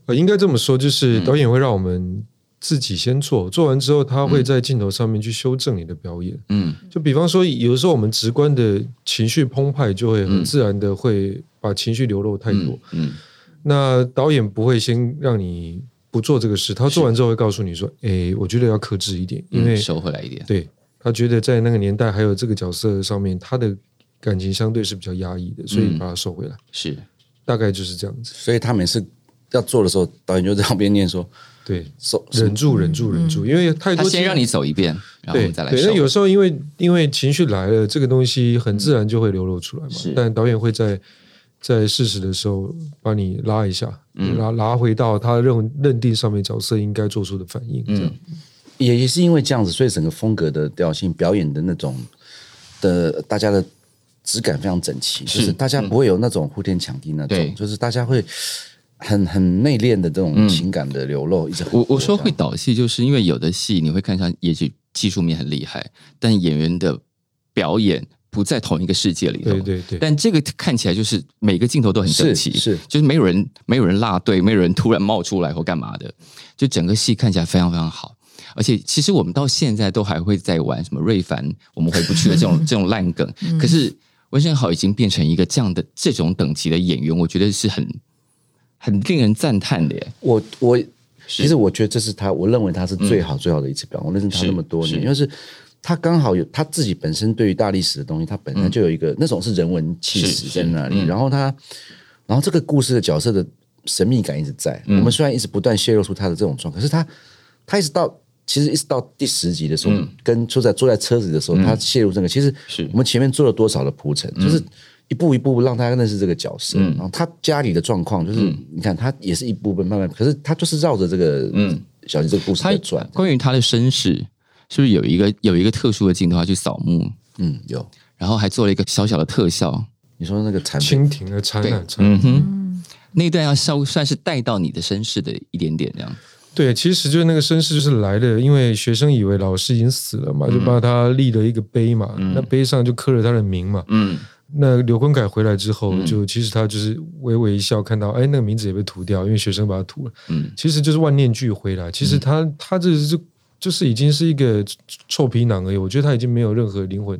呃，应该这么说，就是导演会让我们自己先做，做完之后，他会在镜头上面去修正你的表演。嗯。就比方说，有的时候我们直观的情绪澎湃，就会很自然的会把情绪流露太多。嗯那导演不会先让你不做这个事，他做完之后会告诉你说：“诶，我觉得要克制一点，因为、嗯，收回来一点，对他觉得在那个年代还有这个角色上面，他的感情相对是比较压抑的，所以把它收回来。是。大概就是这样子。所以他每次要做的时候，导演就在旁边念说对，：“收忍住，忍住，忍住，因为太多先让你走一遍，然后再来对那有时候因为因为情绪来了，这个东西很自然就会流露出来嘛。是。但导演会在在适时的时候把你拉一下，嗯。拉拉回到他认认定上面角色应该做出的反应。这样，也也是因为这样子，所以整个风格的调性、表演的那种的大家的质感非常整齐，就是大家不会有那种呼天抢地那对。种，就是大家会很很内敛的这种情感的流露，一直我我说多会导戏，就是因为有的戏你会看上，也许技术面很厉害，但演员的表演不在同一个世界里头。对对对。但这个看起来就是每个镜头都很整齐，是是就是没有人没有人落队，没有人突然冒出来或干嘛的，就整个戏看起来非常非常好。而且其实我们到现在都还会在玩什么瑞凡我们回不去的这种 这种烂梗，可是温升豪已经变成一个这样的这种等级的演员，我觉得是很很令人赞叹的耶。我我其实我觉得这是他，我认为他是最好最好的一次表演。我认识他那么多年，是因为是他刚好有他自己本身对于大历史的东西，他本身就有一个、那种是人文气是息在那里。嗯然后他，然后这个故事的角色的神秘感一直在。我们虽然一直不断泄露出他的这种状况，可是他他一直到。其实一直到第十集的时候，跟坐在坐在车子的时候，他陷入这个，其实是。我们前面做了多少的铺陈，就是一步一步让大家认识这个角色。然后他家里的状况，就是、你看他也是一步步慢慢，可是他就是绕着这个嗯。小杰这个故事他在转。关于他的身世，是不是有一个有一个特殊的镜头要去扫墓，嗯，有。然后还做了一个小小的特效？你说那个产品，蜻蜓的蝉嗯哼，那段要稍算是带到你的身世的一点点这样。对，其实就是那个绅士就是来的，因为学生以为老师已经死了嘛，就帮他立了一个碑嘛，那碑上就刻了他的名嘛。嗯，那刘坤凯回来之后，就其实他就是微微一笑，看到哎，那个名字也被涂掉，因为学生把他涂了。嗯，其实就是万念俱灰了。其实他他这是就是已经是一个臭皮囊而已，我觉得他已经没有任何灵魂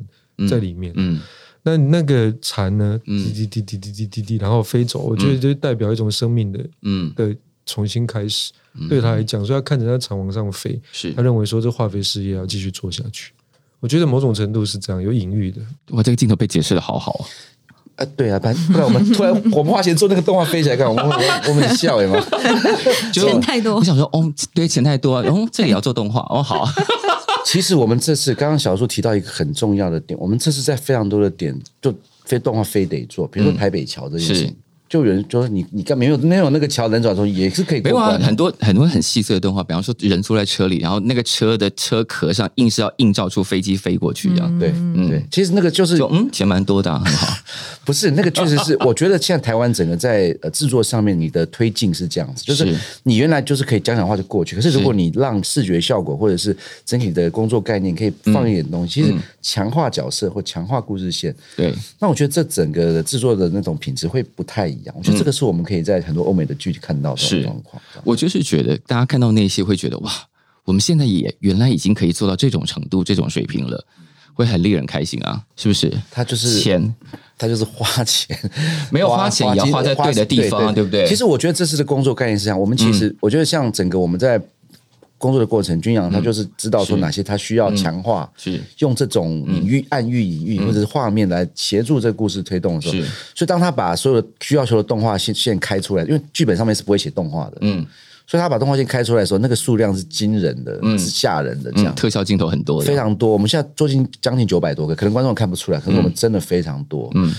在里面。嗯，那那个蝉呢，滴滴滴滴滴滴滴滴，然后飞走，我觉得就代表一种生命的嗯，的重新开始。对他来讲，所以他看着那蝉往上飞，是他认为说这化肥事业要继续做下去。我觉得某种程度是这样，有隐喻的。哇，这个镜头被解释的好好啊。啊，对啊，不然不然我们 突然我们花钱做那个动画飞起来看，我们我们我们笑哎嘛？就钱太多我想说，哦，对，钱太多啊，哦，这也要做动画，哦，好，其实我们这次刚刚小叔提到一个很重要的点，我们这次在非常多的点就非动画非得做，比如说台北桥这件事情，是就有人就说你你干没有没有那个桥能转出也是可以没有很多很多很细碎的动画，比方说人坐在车里，然后那个车的车壳上硬是要映照出飞机飞过去一样，对对，其实那个就是就嗯，钱蛮多的啊，很好。不是那个确实是，我觉得现在台湾整个在呃制作上面，你的推进是这样子，就是是。你原来就是可以讲讲话就过去，可是如果你让视觉效果或者是整体的工作概念可以放一点东西，其实强化角色或强化故事线，对，那我觉得这整个的制作的那种品质会不太一样。我觉得这个是我们可以在很多欧美的剧里看到的是状况。我就是觉得大家看到那些会觉得哇，我们现在也原来已经可以做到这种程度、这种水平了，会很令人开心啊，是不是？他就是钱他就是花钱，没有花钱也要花在对的地方啊对不对嗯其实我觉得这次的工作概念是这样，我们其实、我觉得像整个我们在工作的过程，君阳他就是知道说哪些他需要强化，是。用这种隐喻、暗喻、隐喻或者是画面来协助这个故事推动的时候，所以当他把所有的需要求的动画线线开出来，因为剧本上面是不会写动画的，嗯。所以他把动画线开出来的时候，那个数量是惊人的，是吓人的，这样、嗯，特效镜头很多，非常多。我们现在做进将近九百多个，可能观众看不出来，可是我们真的非常多。嗯，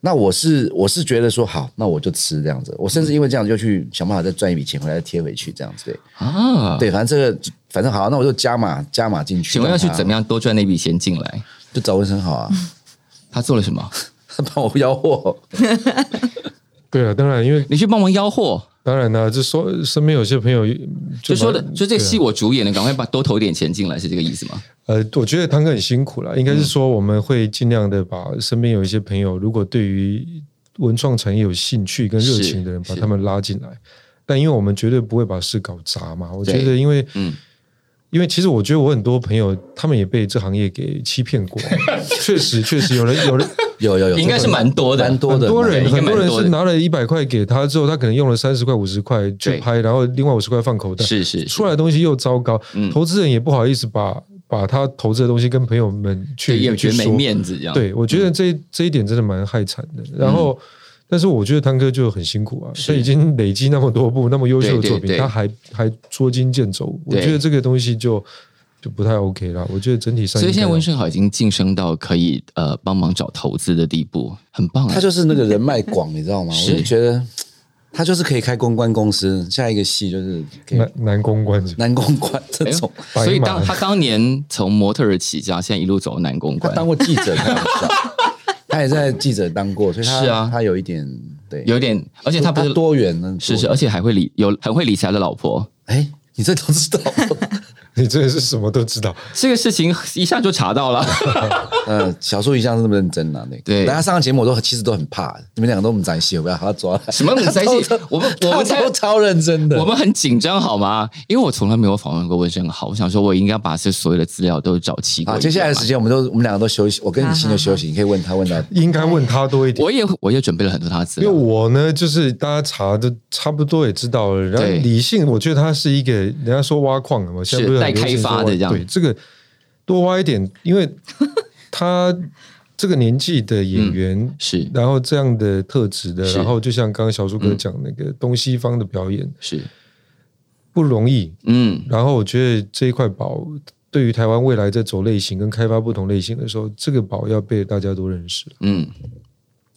那我是我是觉得说好，那我就吃这样子。我甚至因为这样就去想办法再赚一笔钱回来再贴回去，这样子。对，啊。对，反正这个反正好，那我就加码加码进去。请问要去怎么样？多赚那笔钱进来？就找温生好啊。他做了什么？他帮我吆喝，对啊，当然，因为你去帮忙吆喝，当然呢、就说身边有些朋友就说的，就这戏我主演的，赶快把多投一点钱进来，是这个意思吗？呃，我觉得汤哥很辛苦了，应该是说我们会尽量的把身边有一些朋友，如果对于文创产业有兴趣跟热情的人，把他们拉进来。但因为我们绝对不会把事搞砸嘛，我觉得因为嗯因为其实我觉得我很多朋友他们也被这行业给欺骗过，确实确实有人有人有有有，应该是蛮多的，蛮多的，很多人很多人是拿了一百块给他之后，他可能用了三十块五十块去拍，然后另外五十块放口袋，是是是。出来的东西又糟糕，嗯。投资人也不好意思把把他投资的东西跟朋友们去，也觉得没去说。面子这样。对，我觉得这这一点真的蛮害惨的。然后，但是我觉得汤哥就很辛苦啊，嗯是。他已经累积那么多部那么优秀的作品，对。对对他还还捉襟见肘，我对觉得这个东西就就不太 OK 了。我觉得整体上所以现在温顺好已经晋升到可以呃帮忙找投资的地步，很棒啊。他就是那个人脉广，你知道吗？我就觉得他就是可以开公关公司，下一个戏就是可以难难公关男公关这种。所以当他当年从模特儿起家，现在一路走到男公关，他当过记者，开玩笑，他也在记者当过，所以他是啊他有一点对，有点，而且他不是多元呢，是是，而且还会理有很会理财的老婆。哎，你这都知道，你真的是什么都知道。这个事情一下就查到了，嗯，小树一向是那么认真啊，对对大家上个节目我都其实都很怕，你们两个都很在戏，我不要把他抓来。什么很在戏 我们我们才都超认真的，我们很紧张好吗？因为我从来没有访问过温生豪，我想说我应该把这所有的资料都找齐好，接下来的时间我们都我们两个都休息，我跟你心就休啊息，你可以问他问他 应该问他多一点。我也我也准备了很多他的资因为，我呢，就是大家查的差不多也知道了。然后对理性，我觉得他是一个人家说挖矿的嘛，现在不是待开发的这样对，这个多挖一点，因为 他这个年纪的演员，是然后这样的特质的，然后就像刚刚小树哥讲那个东西方的表演是，不容易。嗯，然后我觉得这一块宝对于台湾未来在走类型跟开发不同类型的时候，这个宝要被大家都认识，嗯，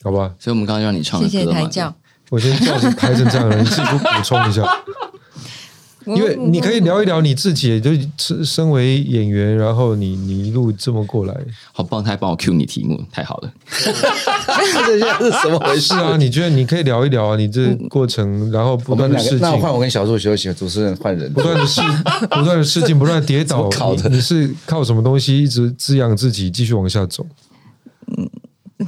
好吧？所以我们刚刚让你唱的谢歌嘛，谢台教。我先叫你抬成这样的人，你自己不补充一下。因为你可以聊一聊你自己，就是身为演员，然后你你一路这么过来，好棒，他还帮我 Q 你题目，太好了。这现在是怎么回事啊，你觉得你可以聊一聊啊，你这过程，然后不断的试镜那，我换我跟小树休息，主持人换人不。断的试，不断的 试镜，不断跌倒，怎么搞的你你是靠什么东西一直滋养自己，继续往下走？没有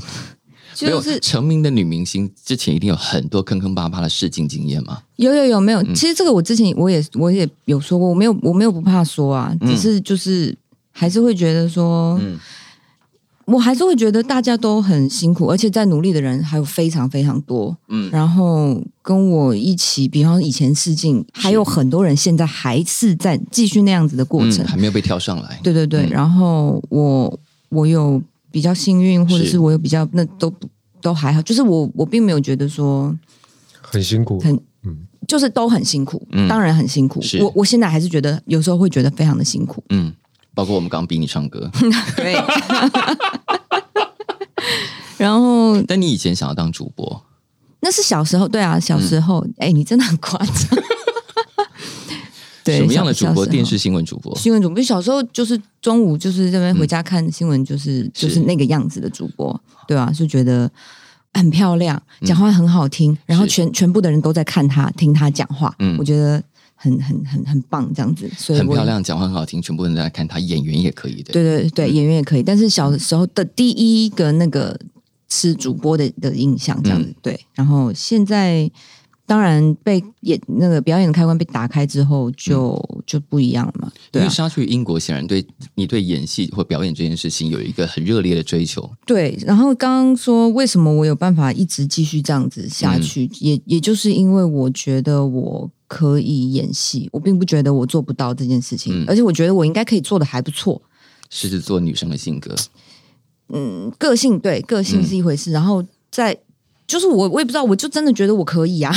就是成名的女明星之前一定有很多坑坑巴巴的试镜经验吗？有有有没有？嗯其实这个我之前我也我也有说过，我没有我没有不怕说啊，嗯只是就是还是会觉得说，嗯我还是会觉得大家都很辛苦，而且在努力的人还有非常非常多。嗯然后跟我一起，比方说以前试镜，还有很多人现在还是在继续那样子的过程。嗯，还没有被挑上来。对对对，嗯然后我我有比较幸运，或者是是。我有比较那都都还好，就是我我并没有觉得说很辛苦，很嗯。就是都很辛苦，嗯。当然很辛苦。我我现在还是觉得有时候会觉得非常的辛苦。嗯，包括我们刚逼你唱歌，对。然后但你以前想要当主播，那是小时候，对啊，小时候，哎、你真的很夸张。对，什么样的主播？电视新闻主播。新闻主播，小时候就是中午就是这边回家看新闻，就是、就是那个样子的主播，对吧、就觉得很漂亮，讲话很好听，然后全全部的人都在看他听他讲话，嗯我觉得很很很很棒，这样子，所以很漂。亮，讲话很好听，全部人都在看他，演员也可以的。对对对，演员也可以，但是小时候的第一个那个是主播的的印象，这样子、嗯对。然后现在当然被演那个表演的开关被打开之后就，就、就不一样了嘛。对啊因为，莎去英国，显然对你对演戏或表演这件事情有一个很热烈的追求。对。然后刚刚说为什么我有办法一直继续这样子下去，也也就是因为我觉得我可以演戏，我并不觉得我做不到这件事情，嗯而且我觉得我应该可以做的还不错。狮子座女生的性格，嗯个性对个性是一回事，然后在就是我我也不知道，我就真的觉得我可以啊，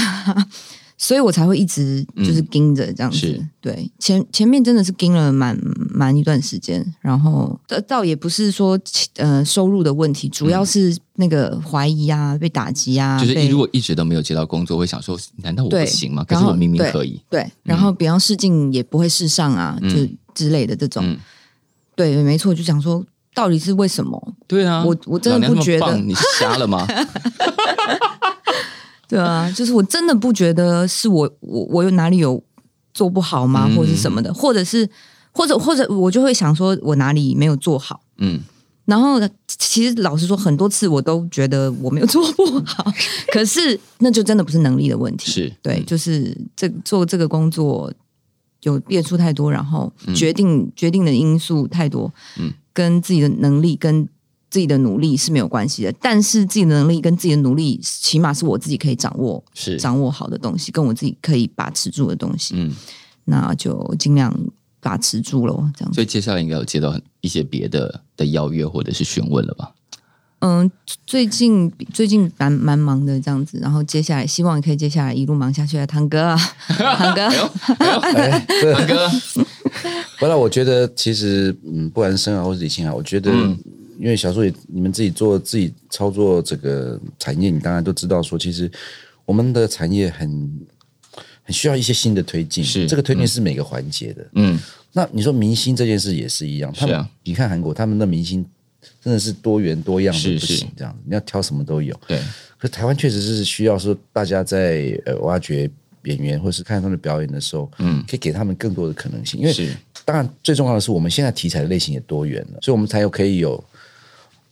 所以我才会一直就是盯着这样子。是对，前前面真的是盯了蛮蛮一段时间，然后倒倒也不是说呃收入的问题，主要是那个怀疑啊，被打击啊，就是被如果一直都没有接到工作，会想说，难道我不行吗？可是我明明可以。对，然后比方试镜也不会试上啊，嗯就之类的这种。嗯对，没错，就想说到底是为什么？对啊，我我真的不觉得。你是瞎了吗？对啊，就是我真的不觉得是我我我有哪里有做不好吗，嗯。或者是什么的，或者是或者或者我就会想说我哪里没有做好。嗯，然后呢，其实老实说，很多次我都觉得我没有做不好，可是那就真的不是能力的问题。是。对，嗯。就是这做这个工作有变数太多，然后嗯。决定、决定的因素太多，嗯，跟自己的能力跟自己的努力是没有关系的。但是自己的能力跟自己的努力，起码是我自己可以掌握、是，掌握好的东西，跟我自己可以把持住的东西，嗯，那就尽量把持住了。这样所以接下来应该有接到一些别的的邀约或者是询问了吧？嗯，最近最近蛮蛮忙的这样子，然后接下来希望也可以接下来一路忙下去啊，堂哥啊，堂哥，哎，这大哥，不然我觉得其实嗯，不管是生啊或是李庆啊，我觉得。嗯因为小树也，你们自己做自己操作这个产业，你当然都知道说，其实我们的产业很很需要一些新的推进，是这个推进是每个环节的。嗯，那你说明星这件事也是一样，他们、是啊你看韩国他们的明星真的是多元多样的不行，这样你要挑什么都有。对，可台湾确实是需要说大家在呃挖掘演员或是看他们的表演的时候，嗯，可以给他们更多的可能性。因为是。当然最重要的是我们现在题材的类型也多元了，所以我们才有可以有。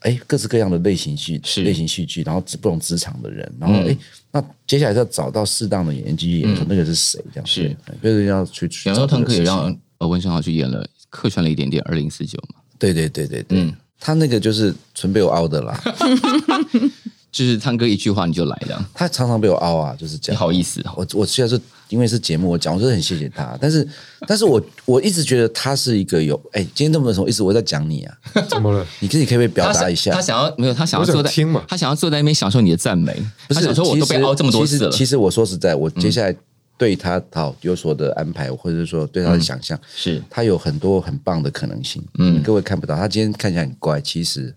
哎，各式各样的类型戏是。类型戏剧，然后不同职场的人，然后嗯。哎、那接下来要找到适当的演员继续演，出那个是谁？这样是。对，就是要去去然后堂找这个事情哥也让呃温升豪去演了，客串了一点点二零四九嘛，对对对对对，嗯。他那个就是纯被我凹的啦，就是唱歌一句话你就来了，他常常被我凹啊，就是这你样。好意思哦，我我虽然是因为是节目，我讲，我真的很谢谢他，但是但是我我一直觉得他是一个有哎，今天这么多，一直我在讲你啊，怎么了？你自己可不可以表他想达一下他？想要没有，他想要我想坐在听嘛他想要坐在那边享受你的赞美，不是，他想说我都被其实凹这么多次了，嗯其实其实我说实在，我接下来对他好有所的安排，或者是说对他的想象，是他有很多很棒的可能性。嗯，各位看不到，他今天看起来很乖，其实。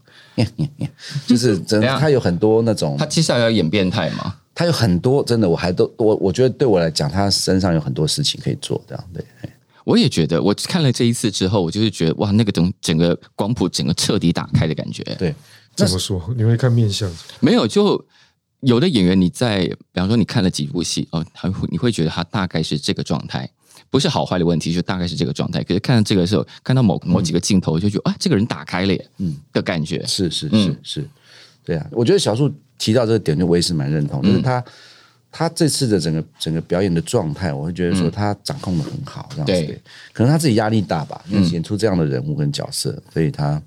就是真的，他有很多那种他接下来要演变态吗？他有很多真的，我还都我我觉得对我来讲，他身上有很多事情可以做，这样对。我也觉得，我看了这一次之后，我就是觉得哇，那个整整个光谱整个彻底打开的感觉。对，怎么说？你会看面相？没有，就有的演员你在，比方说你看了几部戏哦，他会你会觉得他大概是这个状态，不是好坏的问题，就大概是这个状态。可是看到这个时候，看到某某几个镜头，就觉得啊，这个人打开了耶，嗯的感觉。是是是嗯是，对啊，我觉得小树提到这个点，就我也是蛮认同，就是他他这次的整个整个表演的状态，我会觉得说他掌控的很好，这样子可能他自己压力大吧，因为演出这样的人物跟角色，所以他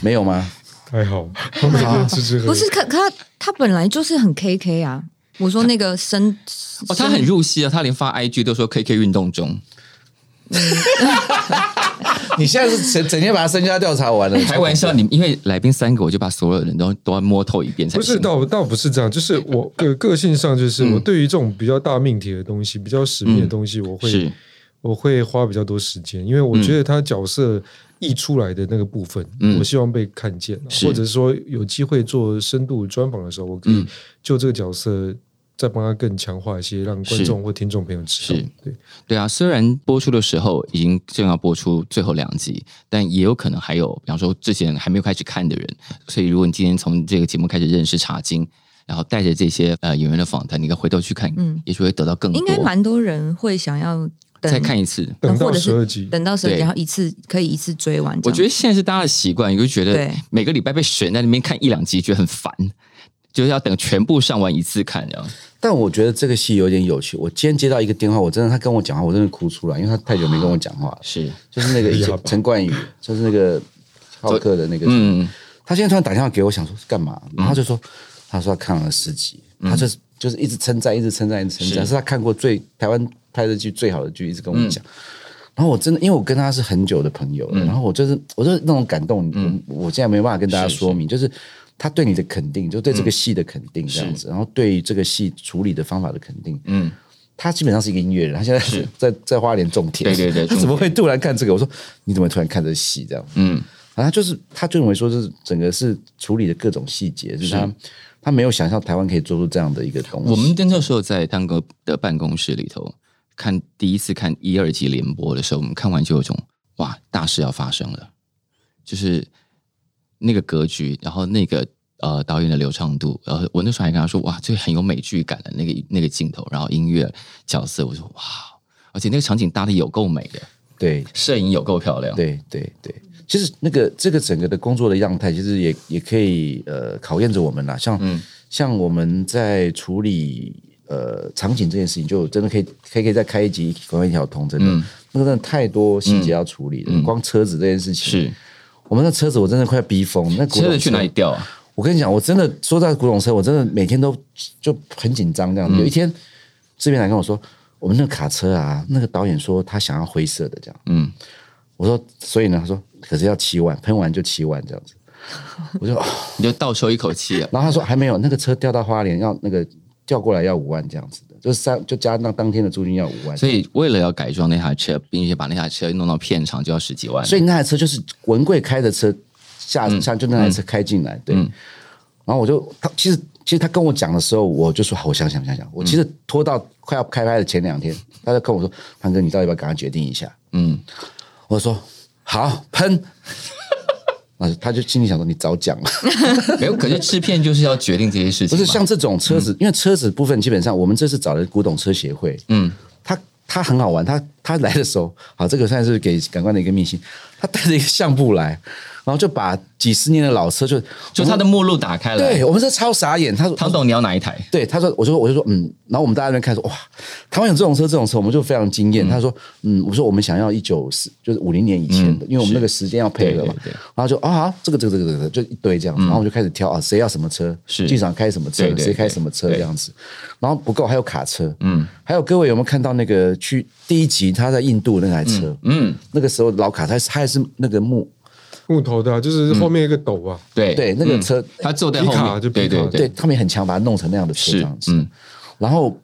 没有吗？还好，他每天吃吃喝喝。不是，可可他他本来就是很 K K 啊。我说那个身哦，他很入戏啊，他连发 IG 都说 KK 运动中，你现在是整整天把他身家调查完了，开玩笑，你因为来宾三个，我就把所有人都 都要摸透一遍才不是，行。倒倒不是这样，就是 我个个性上，就是我对于这种比较大命题的东西、比较使命的东西，我会我会花比较多时间，因为我觉得他角色溢出来的那个部分，嗯。我希望被看见或者说有机会做深度专访的时候，我可以嗯。就这个角色再帮他更强化一些，让观众或听众朋友知道是。对，对啊，虽然播出的时候已经正要播出最后两集，但也有可能还有，比方说之前还没有开始看的人，所以如果你今天从这个节目开始认识茶经，然后带着这些呃演员的访谈，你可以回头去看，嗯，也许会得到更多。应该蛮多人会想要再看一次。等到十二集，等到十二集，然后一次可以一次追完。我觉得现在是大家的习惯，你就觉得每个礼拜被选在那边看一两集，觉得很烦，就是要等全部上完一次看，这样。但我觉得这个戏有点有趣。我今天接到一个电话，我真的他跟我讲话，我真的哭出来，因为他太久没跟我讲话了。是，就是那个 陈冠宇，就是那个浩克的那个，嗯，他现在突然打电话给我，想说干嘛？然后就说，他说他看了十集，他就是就是一直称赞，一直称赞，一直称赞，是是他看过最台湾拍的剧最好的剧，一直跟我讲。然后我真的，因为我跟他是很久的朋友了，然后我就是，我就是那种感动，我我现在没办法跟大家说明，就是他对你的肯定，就对这个戏的肯定这样子，然后对于这个戏处理的方法的肯定，嗯，他基本上是一个音乐人，他现在是。在在花莲种田，对对对他怎么会突然看这个？我说你怎么突然看这戏这样？嗯，然后他就是他就认为说，是整个是处理的各种细节，就是他他没有想象台湾可以做出这样的一个东西。我们那时候在蛋哥的办公室里头看第一次看一二集联播的时候，我们看完就有种哇，大事要发生了，就是那个格局，然后那个呃导演的流畅度，然后我那时候还跟他说，哇，这个很有美剧感的那个那个镜头，然后音乐角色，我说哇，而且那个场景搭的有够美的，对。摄影有够漂亮，对对对，其实那个这个整个的工作的样态，其实也也可以呃考验着我们啦。像、像我们在处理呃场景这件事情，就真的可以可以可以再开一集《关一条通》，真的、那个真的太多细节要处理了。光车子这件事情，是我们的车子我真的快逼疯。那车子去哪里？调啊？我跟你讲，我真的说到古董车，我真的每天都就很紧张这样子。有一天，这边来跟我说，我们那个卡车啊，那个导演说他想要灰色的这样。嗯，我说，所以呢，他说可是要七万，喷完就七万这样子。我就，哦 你就倒抽一口气啊！然后他说还没有，那个车掉到花莲要那个调过来要五万这样子的，就是三就加上当天的租金要五万。所以为了要改装那台车，并且把那台车弄到片场，就要十几万。所以那台车就是文贵开的车下嗯下就那台车开进来，对。然后我就他其实其实他跟我讲的时候，我就说好，我想想想想。我其实拖到快要开拍的前两天，他就跟我说：“潘哥，你到底要不要赶快决定一下？”嗯，我说：“好，喷。”啊，他就心里想说：“你早讲了。”没有，可是制片就是要决定这些事情。不是像这种车子，因为车子部分基本上我们这次找的古董车协会，嗯，他他很好玩，他他来的时候，好，这个算是给感官的一个秘辛，他带着一个相簿来，然后就把几十年的老车就就他的目录打开了，对我们是超傻眼，他说唐董你要哪一台？对，他说，我就说，我就说，嗯，然后我们大家在那边看说，哇，台湾有这种车，这种车，我们就非常惊艳。他说，嗯，我说我们想要一九四，就是五零年以前的，因为我们那个时间要配合嘛。嗯对对对然后就啊，好这个这个这个这个，就一堆这样子，然后我们就开始挑啊，谁要什么车，是剧场开什么车谁开什么车对这样子。然后不够，还有卡车，嗯，还有各位有没有看到那个去第一集他在印度那台车？嗯，那个时候老卡，他他还是那个木，木头的、啊，就是后面一个斗啊，对。对，那个车嗯他坐在后皮卡面，就皮卡对对对他们也很强，把它弄成那样的车是这样子。嗯。然后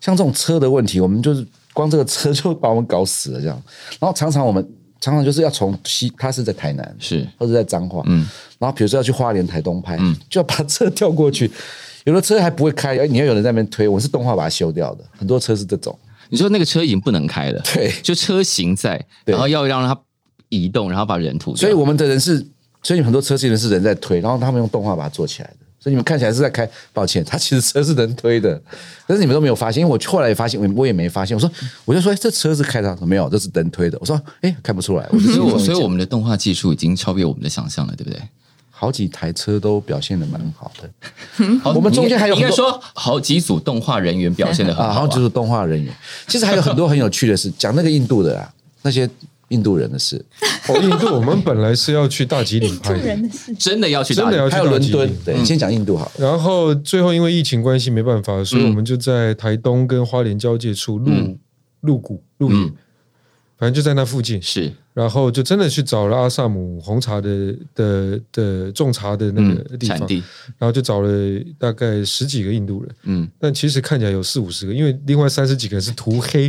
像这种车的问题，我们就是光这个车就把我们搞死了这样。然后常常我们常常就是要从西，他是在台南，是。或者在彰化，嗯，然后比如说要去花莲、台东拍，嗯。就要把车调过去。有的车还不会开，哎，你要有人在那边推，我是动画把它修掉的。很多车是这种，你说那个车已经不能开了，对。就车型在，然后要让它移动，然后把人吐掉。所以我们的人是，所以很多车其实是人在推，然后他们用动画把它做起来的。所以你们看起来是在开，抱歉，它其实车是能推的，但是你们都没有发现，因为我后来也发现，我我也没发现。我说，我就说，哎，这车是开的，没有，这是能推的。我说，哎，看不出来，我所以我所以我们们的动画技术已经超越我们的想象了，对不对？好几台车都表现的蛮好的我们中间还有说好几组动画人员表现的很啊，好、几组动画人员。其实还有很多很有趣的事，讲那个印度的啊，那些印度人的事，哦，印度我们本来是要去大吉岭拍的，真的要去打真的要去还有伦敦。对，先讲印度好。然后最后因为疫情关系没办法，所以我们就在台东跟花莲交界处露露谷露营，反正就在那附近。是。然后就真的去找了阿萨姆红茶的的的种茶的那个地方，产地，然后就找了大概十几个印度人，嗯，但其实看起来有四五十个，因为另外三十几个人是涂黑，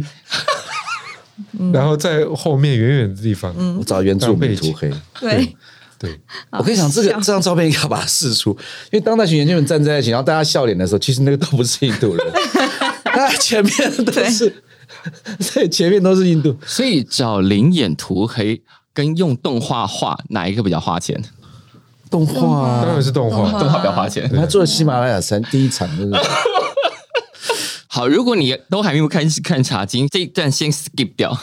然后在后面远远的地方，我找原住民涂黑。对，对，我跟你讲，这个这张照片应该要把它试出，因为当那群研究员站在一起，然后大家笑脸的时候，其实那个都不是印度人，那前面都是，对，前面都是印度。所以找灵眼涂黑跟用动画画哪一个比较花钱？动画啊。当然，是动画。动画。比较花钱。他做了喜马拉雅山第一场，就是好，如果你都还没有开始看茶经，这一段先 skip 掉，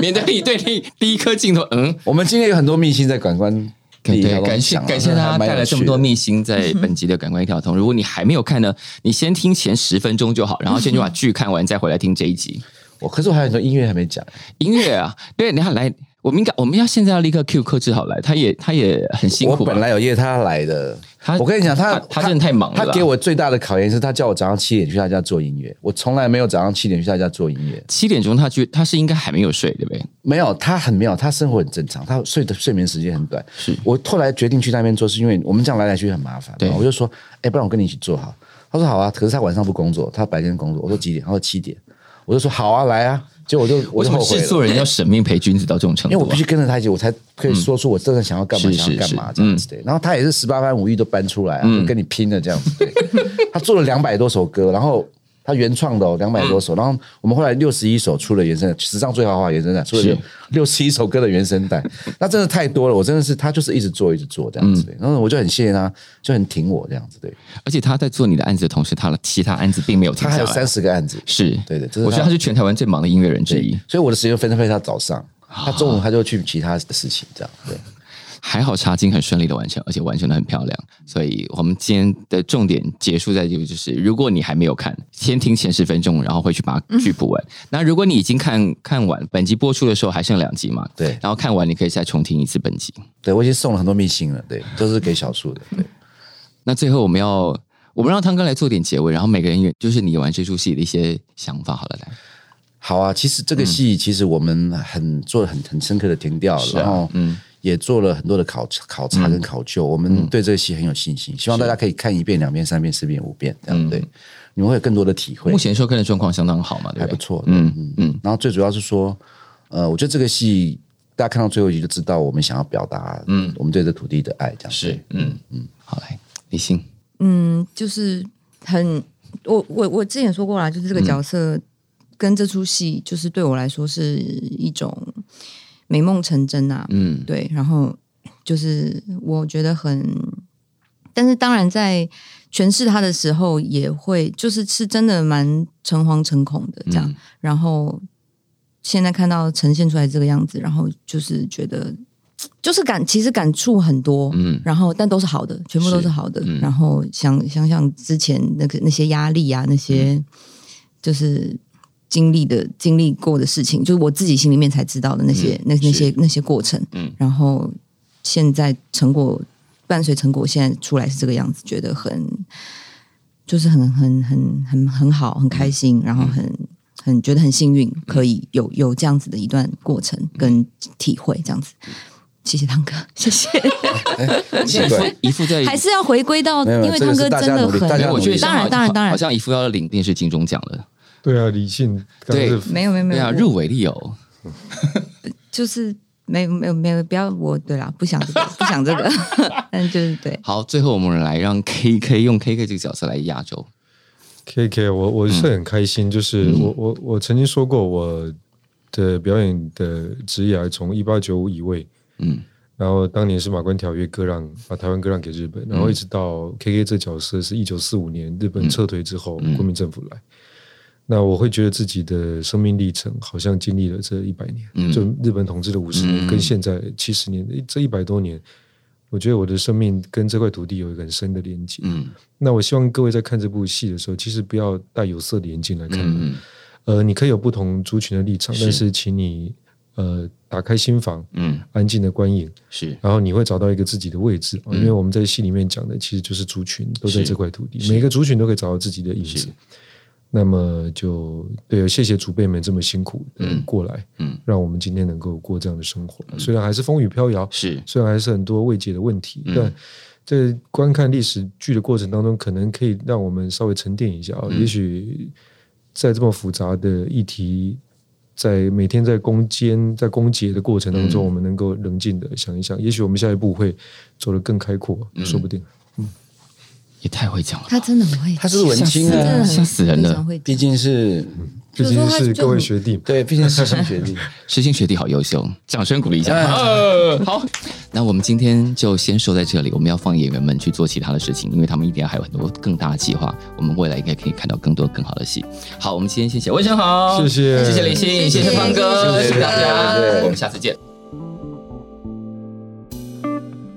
免得你对你第一颗镜头，嗯，我们今天有很多秘辛在感官对，感谢感谢他带来这么多秘辛在本集的感官一条通。如果你还没有看呢，你先听前十分钟就好，然后先去把剧看完，再回来听这一集。我可是我还有很多音乐还没讲，音乐啊，对，你看来，我们应该我们要现在要立刻 Q 克制好来，他也他也很辛苦我。本来有约他来的，他我跟你讲，他他他真的太忙了他给我最大的考验是他叫我早上七点去他家做音乐，我从来没有早上七点去他家做音乐。七点钟他去，他是应该还没有睡，对不对？没有，他很妙，他生活很正常，他睡的睡眠时间很短。是我后来决定去那边做，是因为我们这样来来去去很麻烦嘛。对我就说，哎，不然我跟你一起做好。他说好啊，可是他晚上不工作，他白天工作。我说几点？他说七点。我就说好啊，来啊。结果我就 我就后悔了，制作人要舍命陪君子到这种程度、啊？因为我必须跟着他一起，我才可以说出我真的想要干嘛，是想要干嘛这样子对。然后他也是十八般武艺都搬出来跟你拼了这样子。对，他做了两百多首歌，然后他原创的哦，两百多首。然后我们后来六十一首出了原声带，史上最豪华原声带，出了六十一首歌的原声带，那真的太多了。我真的是他就是一直做，一直做这样子。然后我就很谢谢他，就很挺我这样子。对，而且他在做你的案子的同时，他的其他案子并没有停下来。他还有三十个案子，是对的。我觉得他是全台湾最忙的音乐人之一，所以我的时间分配在他早上，他中午他就去其他的事情，这样对。还好茶经很顺利的完成，而且完成的很漂亮。所以我们今天的重点结束在就就是，如果你还没有看，先听前十分钟，然后回去把剧补完。那如果你已经看看完，本集播出的时候还剩两集嘛？对。然后看完你可以再重听一次本集。对，我已经送了很多密信了，对，都是给小树的。对。那最后我们要，我们让汤哥来做点结尾，然后每个人也就是你玩这出戏的一些想法。好了，来。好啊，其实这个戏其实我们很做了很很深刻的填调，然后嗯。也做了很多的考考察跟考究，我们对这个戏很有信心，希望大家可以看一遍、两遍、三遍、四遍、五遍，这样对，你们会有更多的体会。目前收看的状况相当好嘛，还不错，嗯嗯嗯。然后最主要是说，呃，我觉得这个戏大家看到最后一集就知道我们想要表达，嗯，我们对这土地的爱，这样是，嗯嗯。好来，李欣，嗯，就是很，我我我之前说过了，就是这个角色跟这出戏，就是对我来说是一种。美梦成真啊！嗯，对，然后就是我觉得很，但是当然在诠释他的时候，也会就是是真的蛮诚惶诚恐的这样。然后现在看到呈现出来这个样子，然后就是觉得就是感其实感触很多，嗯，然后但都是好的，全部都是好的。然后想想想之前那个那些压力啊，那些就是。经历的经历过的事情，就是我自己心里面才知道的那些那那些那些过程。嗯，然后现在成果伴随成果现在出来是这个样子，觉得很就是很很很很很好，很开心，然后很很觉得很幸运，可以有有这样子的一段过程跟体会，这样子。谢谢汤哥，谢谢。谢谢姨父在 还是要回归到，因为汤哥真的很，我觉得当然当然当然，好像一副要领电视金钟奖了。对啊，理性对，没有没有没有入围的有，就是没有没有没有不要我对啦，不想这个不想这个，但就是对。好，最后我们来让 K K 用 K K 这个角色来压轴。K K，我我是很开心，就是我我我曾经说过我的表演的职业从一八九五以位，嗯，然后当年是马关条约割让，把台湾割让给日本，然后一直到 K K 这角色是一九四五年日本撤退之后，国民政府来。那我会觉得自己的生命历程好像经历了这一百年，就日本统治的五十年，跟现在七十年这一百多年，我觉得我的生命跟这块土地有一个很深的连接。嗯，那我希望各位在看这部戏的时候，其实不要戴有色的眼镜来看。嗯，呃，你可以有不同族群的立场，但是请你呃打开心房，嗯，安静的观影，是，然后你会找到一个自己的位置。因为我们在戏里面讲的其实就是族群都在这块土地，每个族群都可以找到自己的影子。那么就对，谢谢祖辈们这么辛苦嗯过来，嗯，让我们今天能够过这样的生活。虽然还是风雨飘摇，是虽然还是很多未解的问题，但在观看历史剧的过程当中，可能可以让我们稍微沉淀一下啊。也许在这么复杂的议题，在每天在攻坚、在攻结的过程当中，我们能够冷静的想一想，也许我们下一步会走得更开阔，说不定。也太会讲了，他真的很会，他是文青啊，吓死人了。毕竟是，毕竟是各位学弟，对，毕竟是师兄学弟，师兄学弟好优秀，掌声鼓励一下。好，那我们今天就先说在这里，我们要放演员们去做其他的事情，因为他们一定还有很多更大的计划。我们未来应该可以看到更多更好的戏。好，我们今天谢谢魏生好，谢谢，谢谢李信，谢谢方哥，谢谢大家，我们下次见。